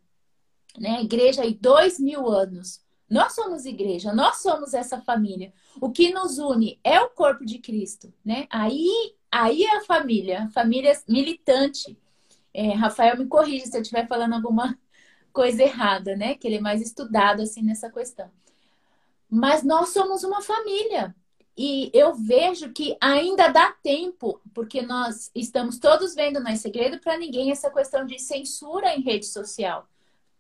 né? A igreja há dois mil anos. Nós somos igreja, nós somos essa família. O que nos une é o corpo de Cristo, né? Aí, aí é a família, família militante. É, Rafael me corrige se eu estiver falando alguma coisa errada, né? Que ele é mais estudado assim nessa questão. Mas nós somos uma família. E eu vejo que ainda dá tempo, porque nós estamos todos vendo, não é segredo para ninguém, essa questão de censura em rede social.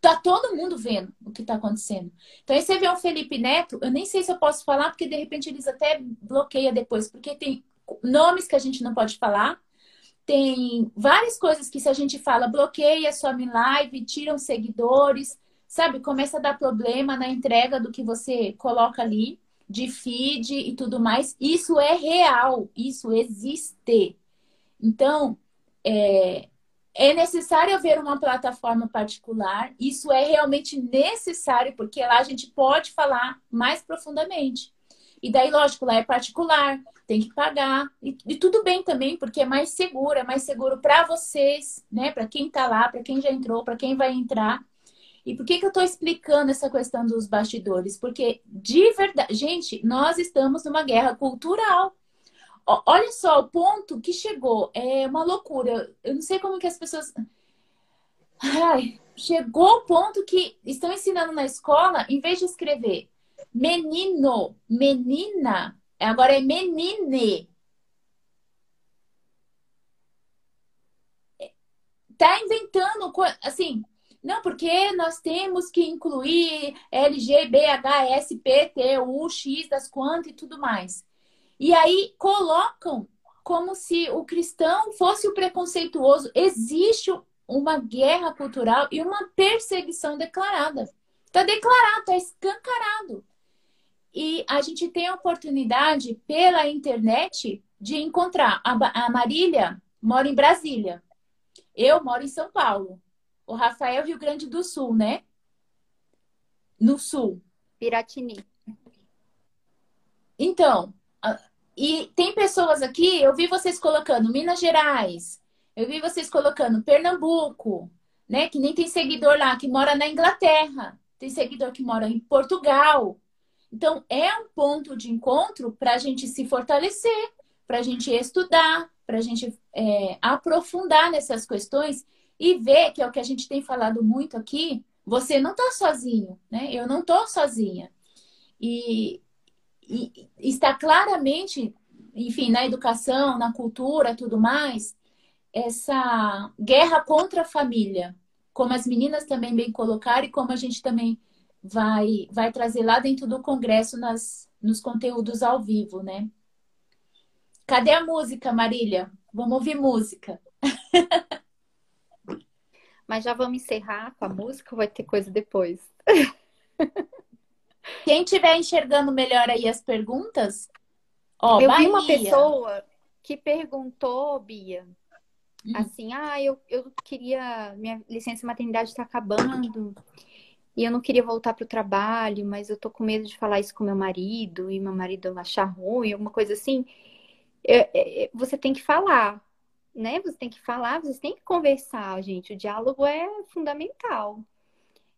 Tá todo mundo vendo o que está acontecendo. Então, aí você vê o Felipe Neto, eu nem sei se eu posso falar, porque de repente eles até bloqueiam depois, porque tem nomes que a gente não pode falar, tem várias coisas que se a gente fala, bloqueia, some live, tiram seguidores, sabe? Começa a dar problema na entrega do que você coloca ali, de feed e tudo mais. Isso é real, isso existe. Então, é, é necessário haver uma plataforma particular. Isso é realmente necessário, porque lá a gente pode falar mais profundamente. E daí, lógico, lá é particular, tem que pagar. E, e tudo bem também, porque é mais seguro, é mais seguro para vocês, né? Para quem está lá, para quem já entrou, para quem vai entrar. E por que, que eu estou explicando essa questão dos bastidores? Porque, de verdade, gente, nós estamos numa guerra cultural. Olha só o ponto que chegou. É uma loucura. Eu não sei como que as pessoas. Ai, chegou o ponto que estão ensinando na escola, em vez de escrever menino, menina, agora é menine. Tá inventando, assim, não, porque nós temos que incluir L, B, H, S, P, T, U, X das quantas e tudo mais. E aí colocam como se o cristão fosse o preconceituoso. Existe uma guerra cultural e uma perseguição declarada. Está declarado, está escancarado. E a gente tem a oportunidade pela internet de encontrar. A Marília mora em Brasília. Eu moro em São Paulo. O Rafael, Rio Grande do Sul, né? No sul. Piratini. Então, e tem pessoas aqui, eu vi vocês colocando Minas Gerais, eu vi vocês colocando Pernambuco, né? Que nem tem seguidor lá que mora na Inglaterra, tem seguidor que mora em Portugal. Então, é um ponto de encontro para a gente se fortalecer, para a gente estudar, para a gente é, aprofundar nessas questões e ver que é o que a gente tem falado muito aqui. você não tá sozinho, né? Eu não tô sozinha. E, e está claramente, enfim, na educação, na cultura, tudo mais, essa guerra contra a família, como as meninas também bem colocaram e como a gente também vai, vai trazer lá dentro do congresso nas, nos conteúdos ao vivo, né? Cadê a música, Marília? Vamos ouvir música. Mas já vamos encerrar com a música ou vai ter coisa depois? Quem estiver enxergando melhor aí as perguntas, ó, eu Bahia. vi uma pessoa que perguntou, Bia, hum. assim, ah, eu, eu queria, minha licença maternidade está acabando e eu não queria voltar para o trabalho, mas eu tô com medo de falar isso com meu marido e meu marido achar ruim, alguma coisa assim. É, é, você tem que falar, né? Você tem que falar, você tem que conversar, gente. O diálogo é fundamental.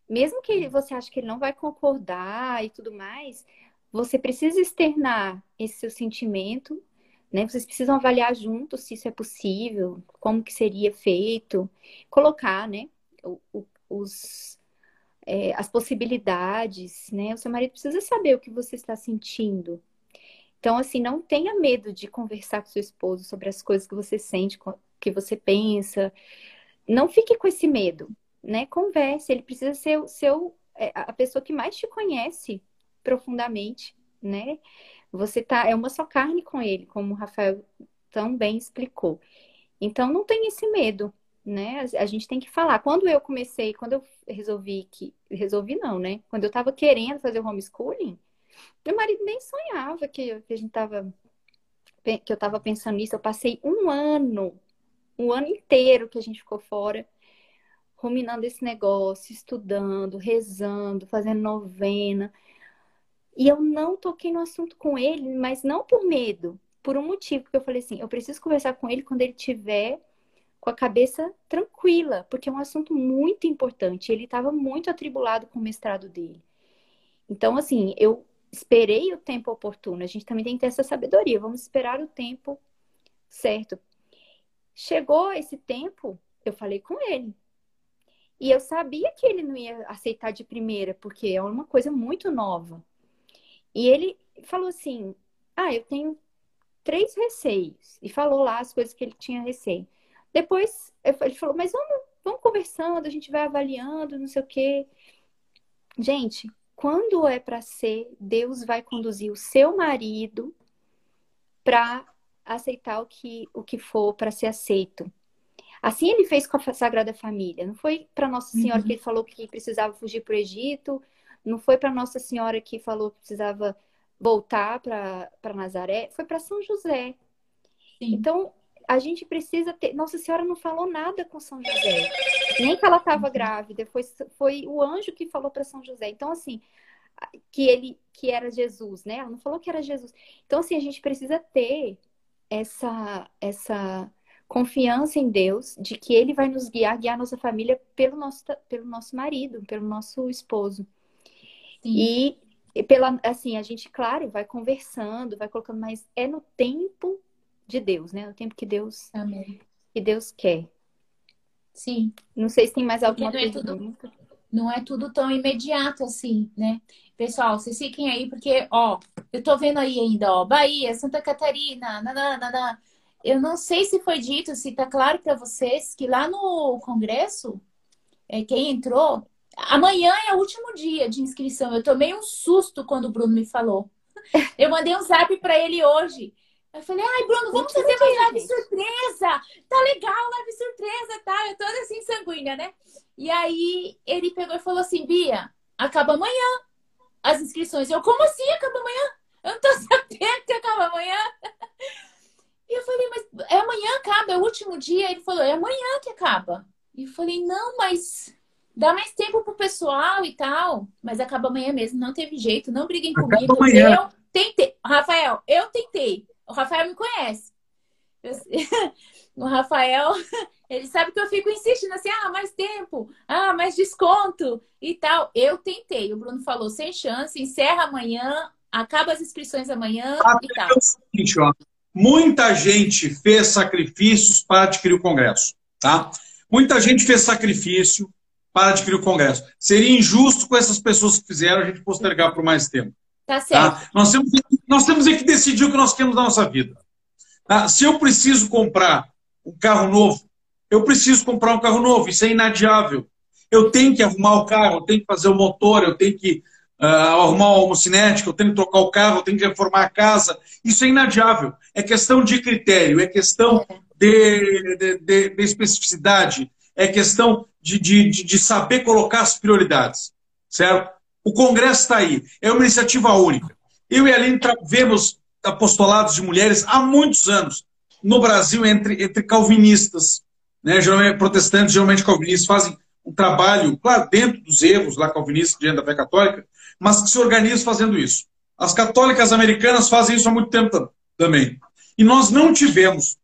Mesmo que você ache que ele não vai concordar e tudo mais, você precisa externar esse seu sentimento, né? Vocês precisam avaliar juntos se isso é possível, como que seria feito, colocar, né? Os, é, as possibilidades, né? O seu marido precisa saber o que você está sentindo, então, assim, não tenha medo de conversar com seu esposo sobre as coisas que você sente, que você pensa. Não fique com esse medo, né? Converse. Ele precisa ser seu, é, a pessoa que mais te conhece profundamente, né? Você tá, é uma só carne com ele, como o Rafael tão bem explicou. Então, não tenha esse medo, né? A gente tem que falar. Quando eu comecei, quando eu resolvi que, resolvi não, né? Quando eu estava querendo fazer o homeschooling, meu marido nem sonhava que, que a gente tava que eu estava pensando nisso. Eu passei um ano, um ano inteiro que a gente ficou fora, ruminando esse negócio, estudando, rezando, fazendo novena. E eu não toquei no assunto com ele, mas não por medo, por um motivo, porque eu falei assim, eu preciso conversar com ele quando ele tiver com a cabeça tranquila, porque é um assunto muito importante. Ele estava muito atribulado com o mestrado dele. Então, assim, eu esperei o tempo oportuno. A gente também tem que ter essa sabedoria. Vamos esperar o tempo certo. Chegou esse tempo, eu falei com ele. E eu sabia que ele não ia aceitar de primeira, porque é uma coisa muito nova. E ele falou assim: Ah, eu tenho três receios. E falou lá as coisas que ele tinha receio. Depois ele falou: Mas vamos, vamos conversando, a gente vai avaliando, não sei o quê. Gente, quando é para ser, Deus vai conduzir o seu marido para aceitar o que, o que for para ser aceito. Assim ele fez com a Sagrada Família. Não foi para Nossa Senhora uhum. que ele falou que precisava fugir para o Egito, não foi para Nossa Senhora que falou que precisava voltar para Nazaré, foi para São José. Sim. Então, a gente precisa ter. Nossa Senhora não falou nada com São José, nem que ela estava uhum. grávida. Foi, foi o anjo que falou para São José. Então, assim, que ele que era Jesus, né? Ela não falou que era Jesus. Então, assim, a gente precisa ter essa essa confiança em Deus de que Ele vai nos guiar, guiar nossa família pelo nosso pelo nosso marido, pelo nosso esposo. Sim. E pela assim a gente claro vai conversando vai colocando mas é no tempo de Deus, né? O tempo que Deus Amém. que Deus quer. Sim. Não sei se tem mais alguma não é pergunta. Tudo, não é tudo tão imediato assim, né? Pessoal, vocês fiquem aí, porque, ó, eu tô vendo aí ainda, ó, Bahia, Santa Catarina, nananana. Eu não sei se foi dito, se tá claro para vocês que lá no congresso, é, quem entrou, amanhã é o último dia de inscrição. Eu tomei um susto quando o Bruno me falou. Eu mandei um zap para ele hoje. Eu falei, ai, Bruno, vamos fazer mais live surpresa. Tá legal, live surpresa, tá? Eu tô assim, sanguínea, né? E aí ele pegou e falou assim, Bia, acaba amanhã as inscrições. Eu, como assim acaba amanhã? Eu não tô sabendo que acaba amanhã. E eu falei, mas é amanhã acaba, é o último dia. Ele falou, é amanhã que acaba. E eu falei, não, mas dá mais tempo pro pessoal e tal. Mas acaba amanhã mesmo, não teve jeito, não briguem acaba comigo. Amanhã. Eu tentei. Rafael, eu tentei. O Rafael me conhece. Eu... o Rafael, ele sabe que eu fico insistindo assim, ah, mais tempo, ah, mais desconto e tal. Eu tentei. O Bruno falou, sem chance, encerra amanhã, acaba as inscrições amanhã ah, e tal. É o seguinte, ó, muita gente fez sacrifícios para adquirir o congresso, tá? Muita gente fez sacrifício, para adquirir o Congresso. Seria injusto com essas pessoas que fizeram a gente postergar por mais tempo. Tá certo. Tá? Nós, temos, nós temos que decidir o que nós queremos da nossa vida. Tá? Se eu preciso comprar um carro novo, eu preciso comprar um carro novo, isso é inadiável. Eu tenho que arrumar o carro, eu tenho que fazer o motor, eu tenho que uh, arrumar o homocinético, eu tenho que trocar o carro, eu tenho que reformar a casa. Isso é inadiável. É questão de critério, é questão de, de, de, de especificidade, é questão de, de, de saber colocar as prioridades. Certo? O Congresso está aí, é uma iniciativa única. Eu e a Aline vemos apostolados de mulheres há muitos anos no Brasil entre, entre calvinistas, né? geralmente protestantes, geralmente calvinistas, fazem um trabalho, claro, dentro dos erros lá calvinistas diante da fé católica, mas que se organizam fazendo isso. As católicas americanas fazem isso há muito tempo também. E nós não tivemos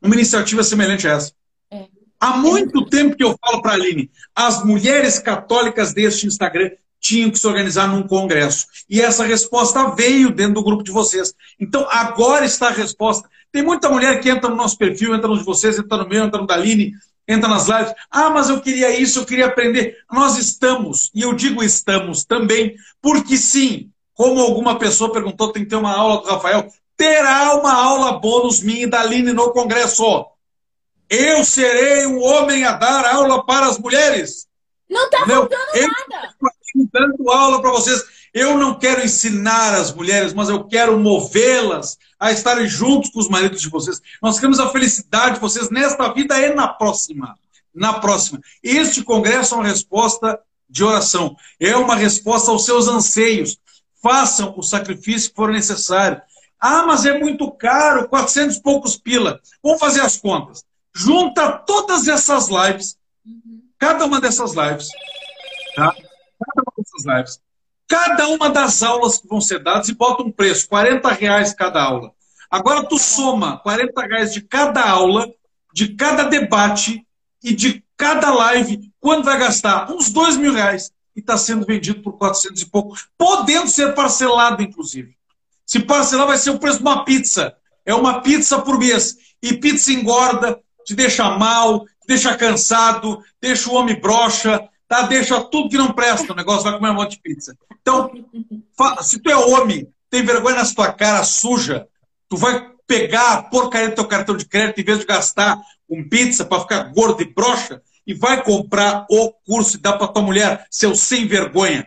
uma iniciativa semelhante a essa. É. Há muito tempo que eu falo para a Aline, as mulheres católicas deste Instagram tinham que se organizar num congresso. E essa resposta veio dentro do grupo de vocês. Então, agora está a resposta. Tem muita mulher que entra no nosso perfil, entra no de vocês, entra no meu, entra no da Aline, entra nas lives. Ah, mas eu queria isso, eu queria aprender. Nós estamos, e eu digo estamos também, porque sim, como alguma pessoa perguntou, tem que ter uma aula do Rafael. Terá uma aula bônus minha e da Aline no congresso. Eu serei o homem a dar aula para as mulheres. Não está faltando eu nada. dando aula para vocês. Eu não quero ensinar as mulheres, mas eu quero movê-las a estarem juntos com os maridos de vocês. Nós queremos a felicidade de vocês nesta vida e na próxima. Na próxima. Este congresso é uma resposta de oração. É uma resposta aos seus anseios. Façam o sacrifício que for necessário. Ah, mas é muito caro, 400 e poucos pila. Vamos fazer as contas. Junta todas essas lives, cada uma dessas lives, tá? Cada uma dessas lives cada uma das aulas que vão ser dadas e bota um preço, 40 reais cada aula. Agora tu soma 40 reais de cada aula, de cada debate e de cada live, quanto vai gastar? Uns 2 mil reais. E está sendo vendido por 400 e pouco, podendo ser parcelado, inclusive. Se parcelar, vai ser o preço de uma pizza. É uma pizza por mês. E pizza engorda, te deixa mal, te deixa cansado, deixa o homem broxa, tá? deixa tudo que não presta. O negócio vai comer um monte de pizza. Então, se tu é homem, tem vergonha na tua cara suja, tu vai pegar a porcaria do teu cartão de crédito em vez de gastar um pizza para ficar gordo e broxa e vai comprar o curso e dá para tua mulher, seu sem vergonha.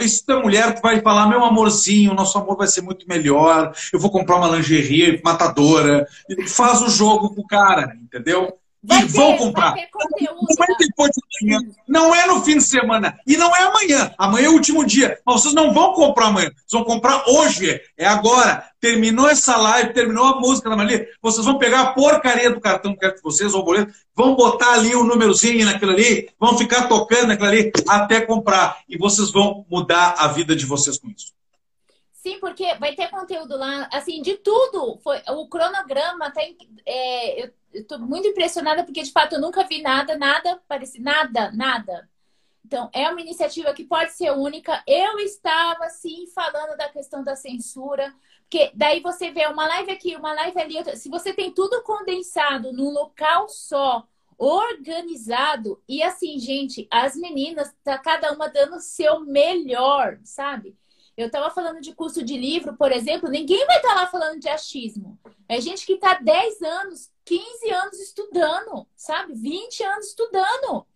Se tua mulher tu vai falar, meu amorzinho, nosso amor vai ser muito melhor, eu vou comprar uma lingerie matadora, faz o jogo com o cara, entendeu? Vai e ter, vão comprar. Não é depois de amanhã, não é no fim de semana e não é amanhã. Amanhã é o último dia. Mas vocês não vão comprar amanhã, vocês vão comprar hoje. É agora. Terminou essa live, terminou a música da Maria. Vocês vão pegar a porcaria do cartão que de vocês, ou boleto, vão botar ali o um númerozinho naquilo ali, vão ficar tocando naquilo ali até comprar. E vocês vão mudar a vida de vocês com isso. Sim, porque vai ter conteúdo lá, assim, de tudo. Foi, o cronograma tem. É, eu estou muito impressionada porque, de fato, eu nunca vi nada, nada parecido, nada, nada. Então, é uma iniciativa que pode ser única. Eu estava, sim, falando da questão da censura, porque daí você vê uma live aqui, uma live ali. Outra. Se você tem tudo condensado num local só, organizado, e assim, gente, as meninas, tá cada uma dando o seu melhor, sabe? Eu estava falando de curso de livro, por exemplo, ninguém vai estar tá lá falando de achismo. É gente que está 10 anos, 15 anos estudando, sabe? 20 anos estudando.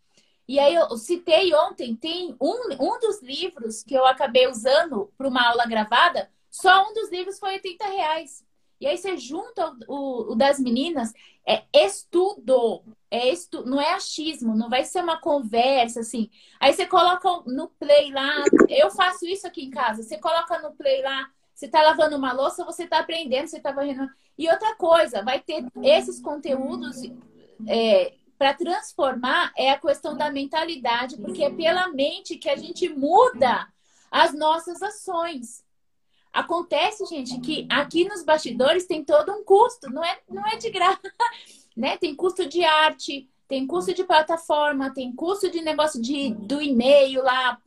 E aí eu citei ontem, tem um, um dos livros que eu acabei usando para uma aula gravada, só um dos livros foi 80 reais. E aí você junta o, o das meninas, é estudo, é estu, não é achismo, não vai ser uma conversa assim. Aí você coloca no play lá, eu faço isso aqui em casa, você coloca no play lá, você tá lavando uma louça, você tá aprendendo, você tá varrendo. E outra coisa, vai ter esses conteúdos é, para transformar é a questão da mentalidade, porque é pela mente que a gente muda as nossas ações. Acontece, gente, que aqui nos bastidores tem todo um custo, não é, não é de graça, né? Tem custo de arte, tem custo de plataforma, tem custo de negócio de, do e-mail lá.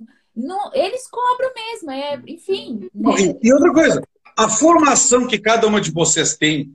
Eles cobram mesmo, é, enfim. Né? E outra coisa, a formação que cada uma de vocês tem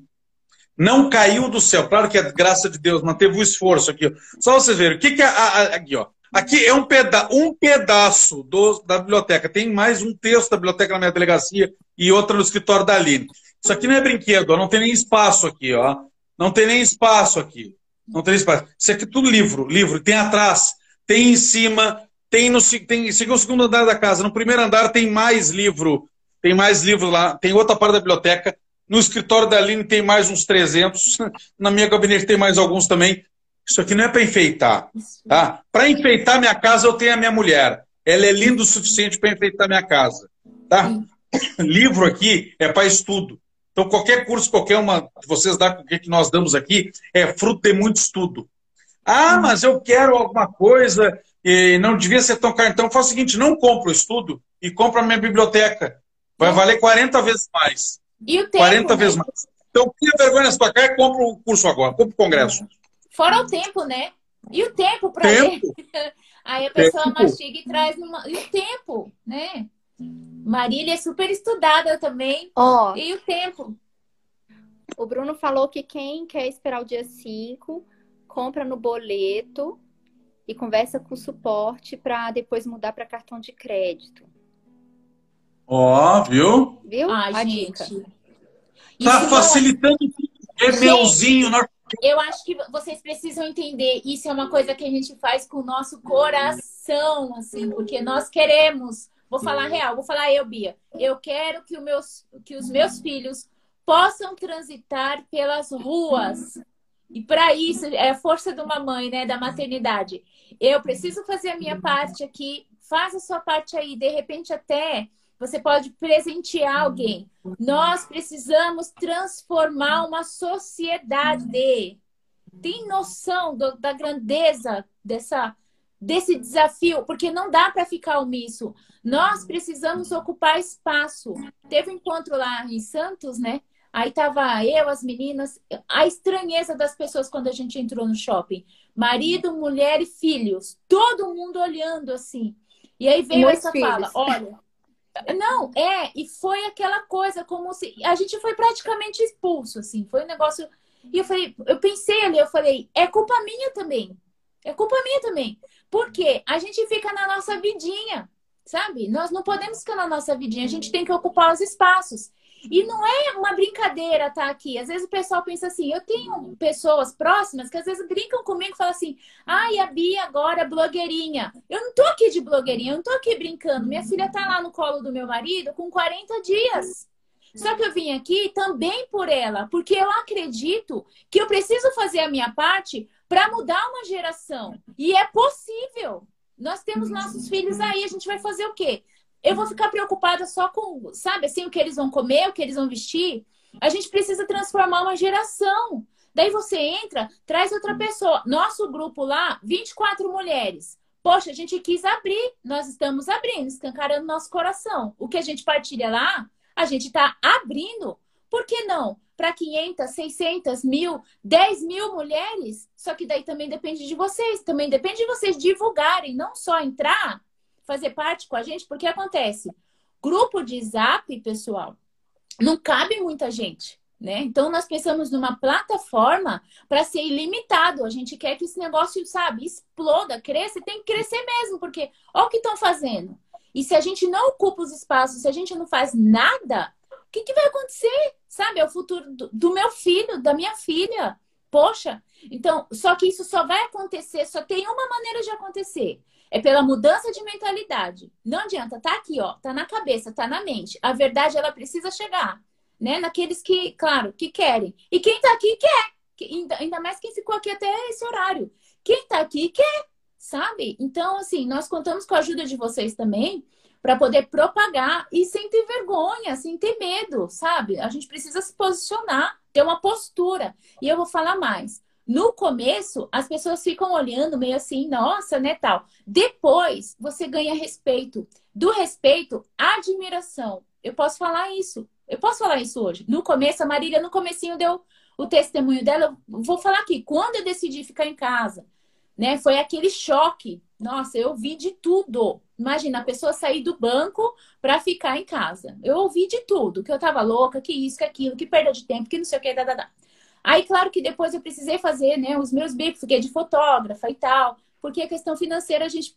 não caiu do céu. Claro que é graça de Deus, manteve o esforço aqui. Só vocês verem. O que, que é a, a, aqui, ó? Aqui é um, peda um pedaço do, da biblioteca. Tem mais um terço da biblioteca na minha delegacia e outra no escritório da Aline. Isso aqui não é brinquedo, ó. não tem nem espaço aqui, ó. Não tem nem espaço aqui. Não tem espaço. Isso aqui é tudo livro, livro. Tem atrás, tem em cima, tem no tem, segundo, segundo andar da casa. No primeiro andar tem mais livro. Tem mais livro lá. Tem outra parte da biblioteca. No escritório da Aline tem mais uns 300. Na minha gabinete tem mais alguns também. Isso aqui não é para enfeitar. Tá? Para enfeitar minha casa, eu tenho a minha mulher. Ela é linda o suficiente para enfeitar minha casa. Tá? Livro aqui é para estudo. Então, qualquer curso, qualquer uma que vocês dão, que nós damos aqui, é fruto de muito estudo. Ah, mas eu quero alguma coisa e não devia ser tão caro. Então, faz o seguinte: não compra o estudo e compra a minha biblioteca. Vai valer 40 vezes mais. E o tempo, 40 né? vezes mais. Então, cria vergonha nessa tua cara e compra o curso agora, compra o congresso. Fora o tempo, né? E o tempo para ler. Aí a pessoa Tempo. mastiga e traz numa... E o tempo, né? Marília é super estudada também. Ó, E o tempo. o Bruno falou que quem quer esperar o dia 5, compra no boleto e conversa com o suporte para depois mudar para cartão de crédito. Ó, viu? Viu? Ai, a gente. dica. Tá Isso não- facilitando. É Gente. meuzinho. Nós... Eu acho que vocês precisam entender. Isso é uma coisa que a gente faz com o nosso coração, assim, porque nós queremos. Vou falar real, vou falar eu, Bia. Eu quero que, o meus, que os meus filhos possam transitar pelas ruas. E para isso, é a força de uma mãe, né? Da maternidade. Eu preciso fazer a minha parte aqui. Faz a sua parte aí. De repente, até você pode presentear alguém. Nós precisamos transformar uma sociedade. Tem noção do- da grandeza dessa, desse desafio? Porque não dá para ficar omisso. Nós precisamos ocupar espaço. Teve um encontro lá em Santos, né? Aí tava eu, as meninas, a estranheza das pessoas quando a gente entrou no shopping. Marido, mulher e filhos. Todo mundo olhando assim. E aí veio Muitos essa filhos. fala: olha, não, é, e foi aquela coisa como se a gente foi praticamente expulso, assim, foi um negócio. E eu falei, eu pensei ali, eu falei, é culpa minha também. É culpa minha também. Porque a gente fica na nossa vidinha, sabe? Nós não podemos ficar na nossa vidinha, a gente tem que ocupar os espaços. E não é uma brincadeira estar tá aqui. Às vezes o pessoal pensa assim, eu tenho pessoas próximas que às vezes brincam comigo e falam assim, ai, a Bia agora é blogueirinha. Eu não tô aqui de blogueirinha, eu não tô aqui brincando. Minha filha tá lá no colo do meu marido com 40 dias. Só que eu vim aqui também por ela, porque eu acredito que eu preciso fazer a minha parte para mudar uma geração. E é possível. Nós temos nossos filhos aí, a gente vai fazer o quê? Eu vou ficar preocupada só com, sabe, assim, o que eles vão comer, o que eles vão vestir. A gente precisa transformar uma geração. Daí você entra, traz outra pessoa. Nosso grupo lá, 24 mulheres. Poxa, a gente quis abrir, nós estamos abrindo, escancarando nosso coração. O que a gente partilha lá, a gente está abrindo. Por que não? Para 500, 600, mil, 10 mil mulheres? Só que daí também depende de vocês. Também depende de vocês divulgarem, não só entrar, fazer parte com a gente, porque acontece. Grupo de zap, pessoal, não cabe muita gente. Né? Então, nós pensamos numa plataforma para ser ilimitado. A gente quer que esse negócio, sabe, exploda, cresça e tem que crescer mesmo, porque olha o que estão fazendo. E se a gente não ocupa os espaços, se a gente não faz nada, o que, que vai acontecer? Sabe, é o futuro do, do meu filho, da minha filha. Poxa, então, só que isso só vai acontecer, só tem uma maneira de acontecer. É pela mudança de mentalidade. Não adianta, tá aqui, ó, tá na cabeça, tá na mente. A verdade, ela precisa chegar, né? Naqueles que, claro, que querem. E quem tá aqui quer. Ainda, mais quem ficou aqui até esse horário. Quem tá aqui quer, sabe? Então, assim, nós contamos com a ajuda de vocês também para poder propagar e sem ter vergonha, sem ter medo, sabe? A gente precisa se posicionar, ter uma postura. E eu vou falar mais. No começo, as pessoas ficam olhando meio assim, nossa, né, tal. Depois, você ganha respeito. Do respeito, admiração. Eu posso falar isso. Eu posso falar isso hoje. No começo, a Marília, no comecinho, deu o testemunho dela. Eu vou falar aqui. Quando eu decidi ficar em casa, né, foi aquele choque. Nossa, eu ouvi de tudo. Imagina, a pessoa sair do banco para ficar em casa. Eu ouvi de tudo. Que eu tava louca, que isso, que aquilo, que perda de tempo, que não sei o que, da, da, da. Aí, claro que depois eu precisei fazer, né, os meus bicos, fiquei de fotógrafa e tal. porque a questão financeira a gente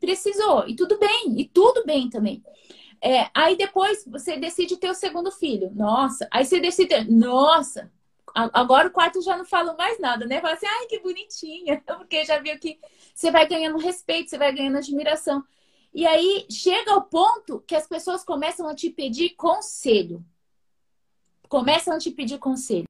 precisou. E tudo bem, e tudo bem também. É, aí depois você decide ter o segundo filho. Nossa, aí você decide, nossa, agora o quarto já não fala mais nada, né? Fala assim, ai, que bonitinha, porque já viu que você vai ganhando respeito, você vai ganhando admiração. E aí chega ao ponto que as pessoas começam a te pedir conselho. Começam a te pedir conselho.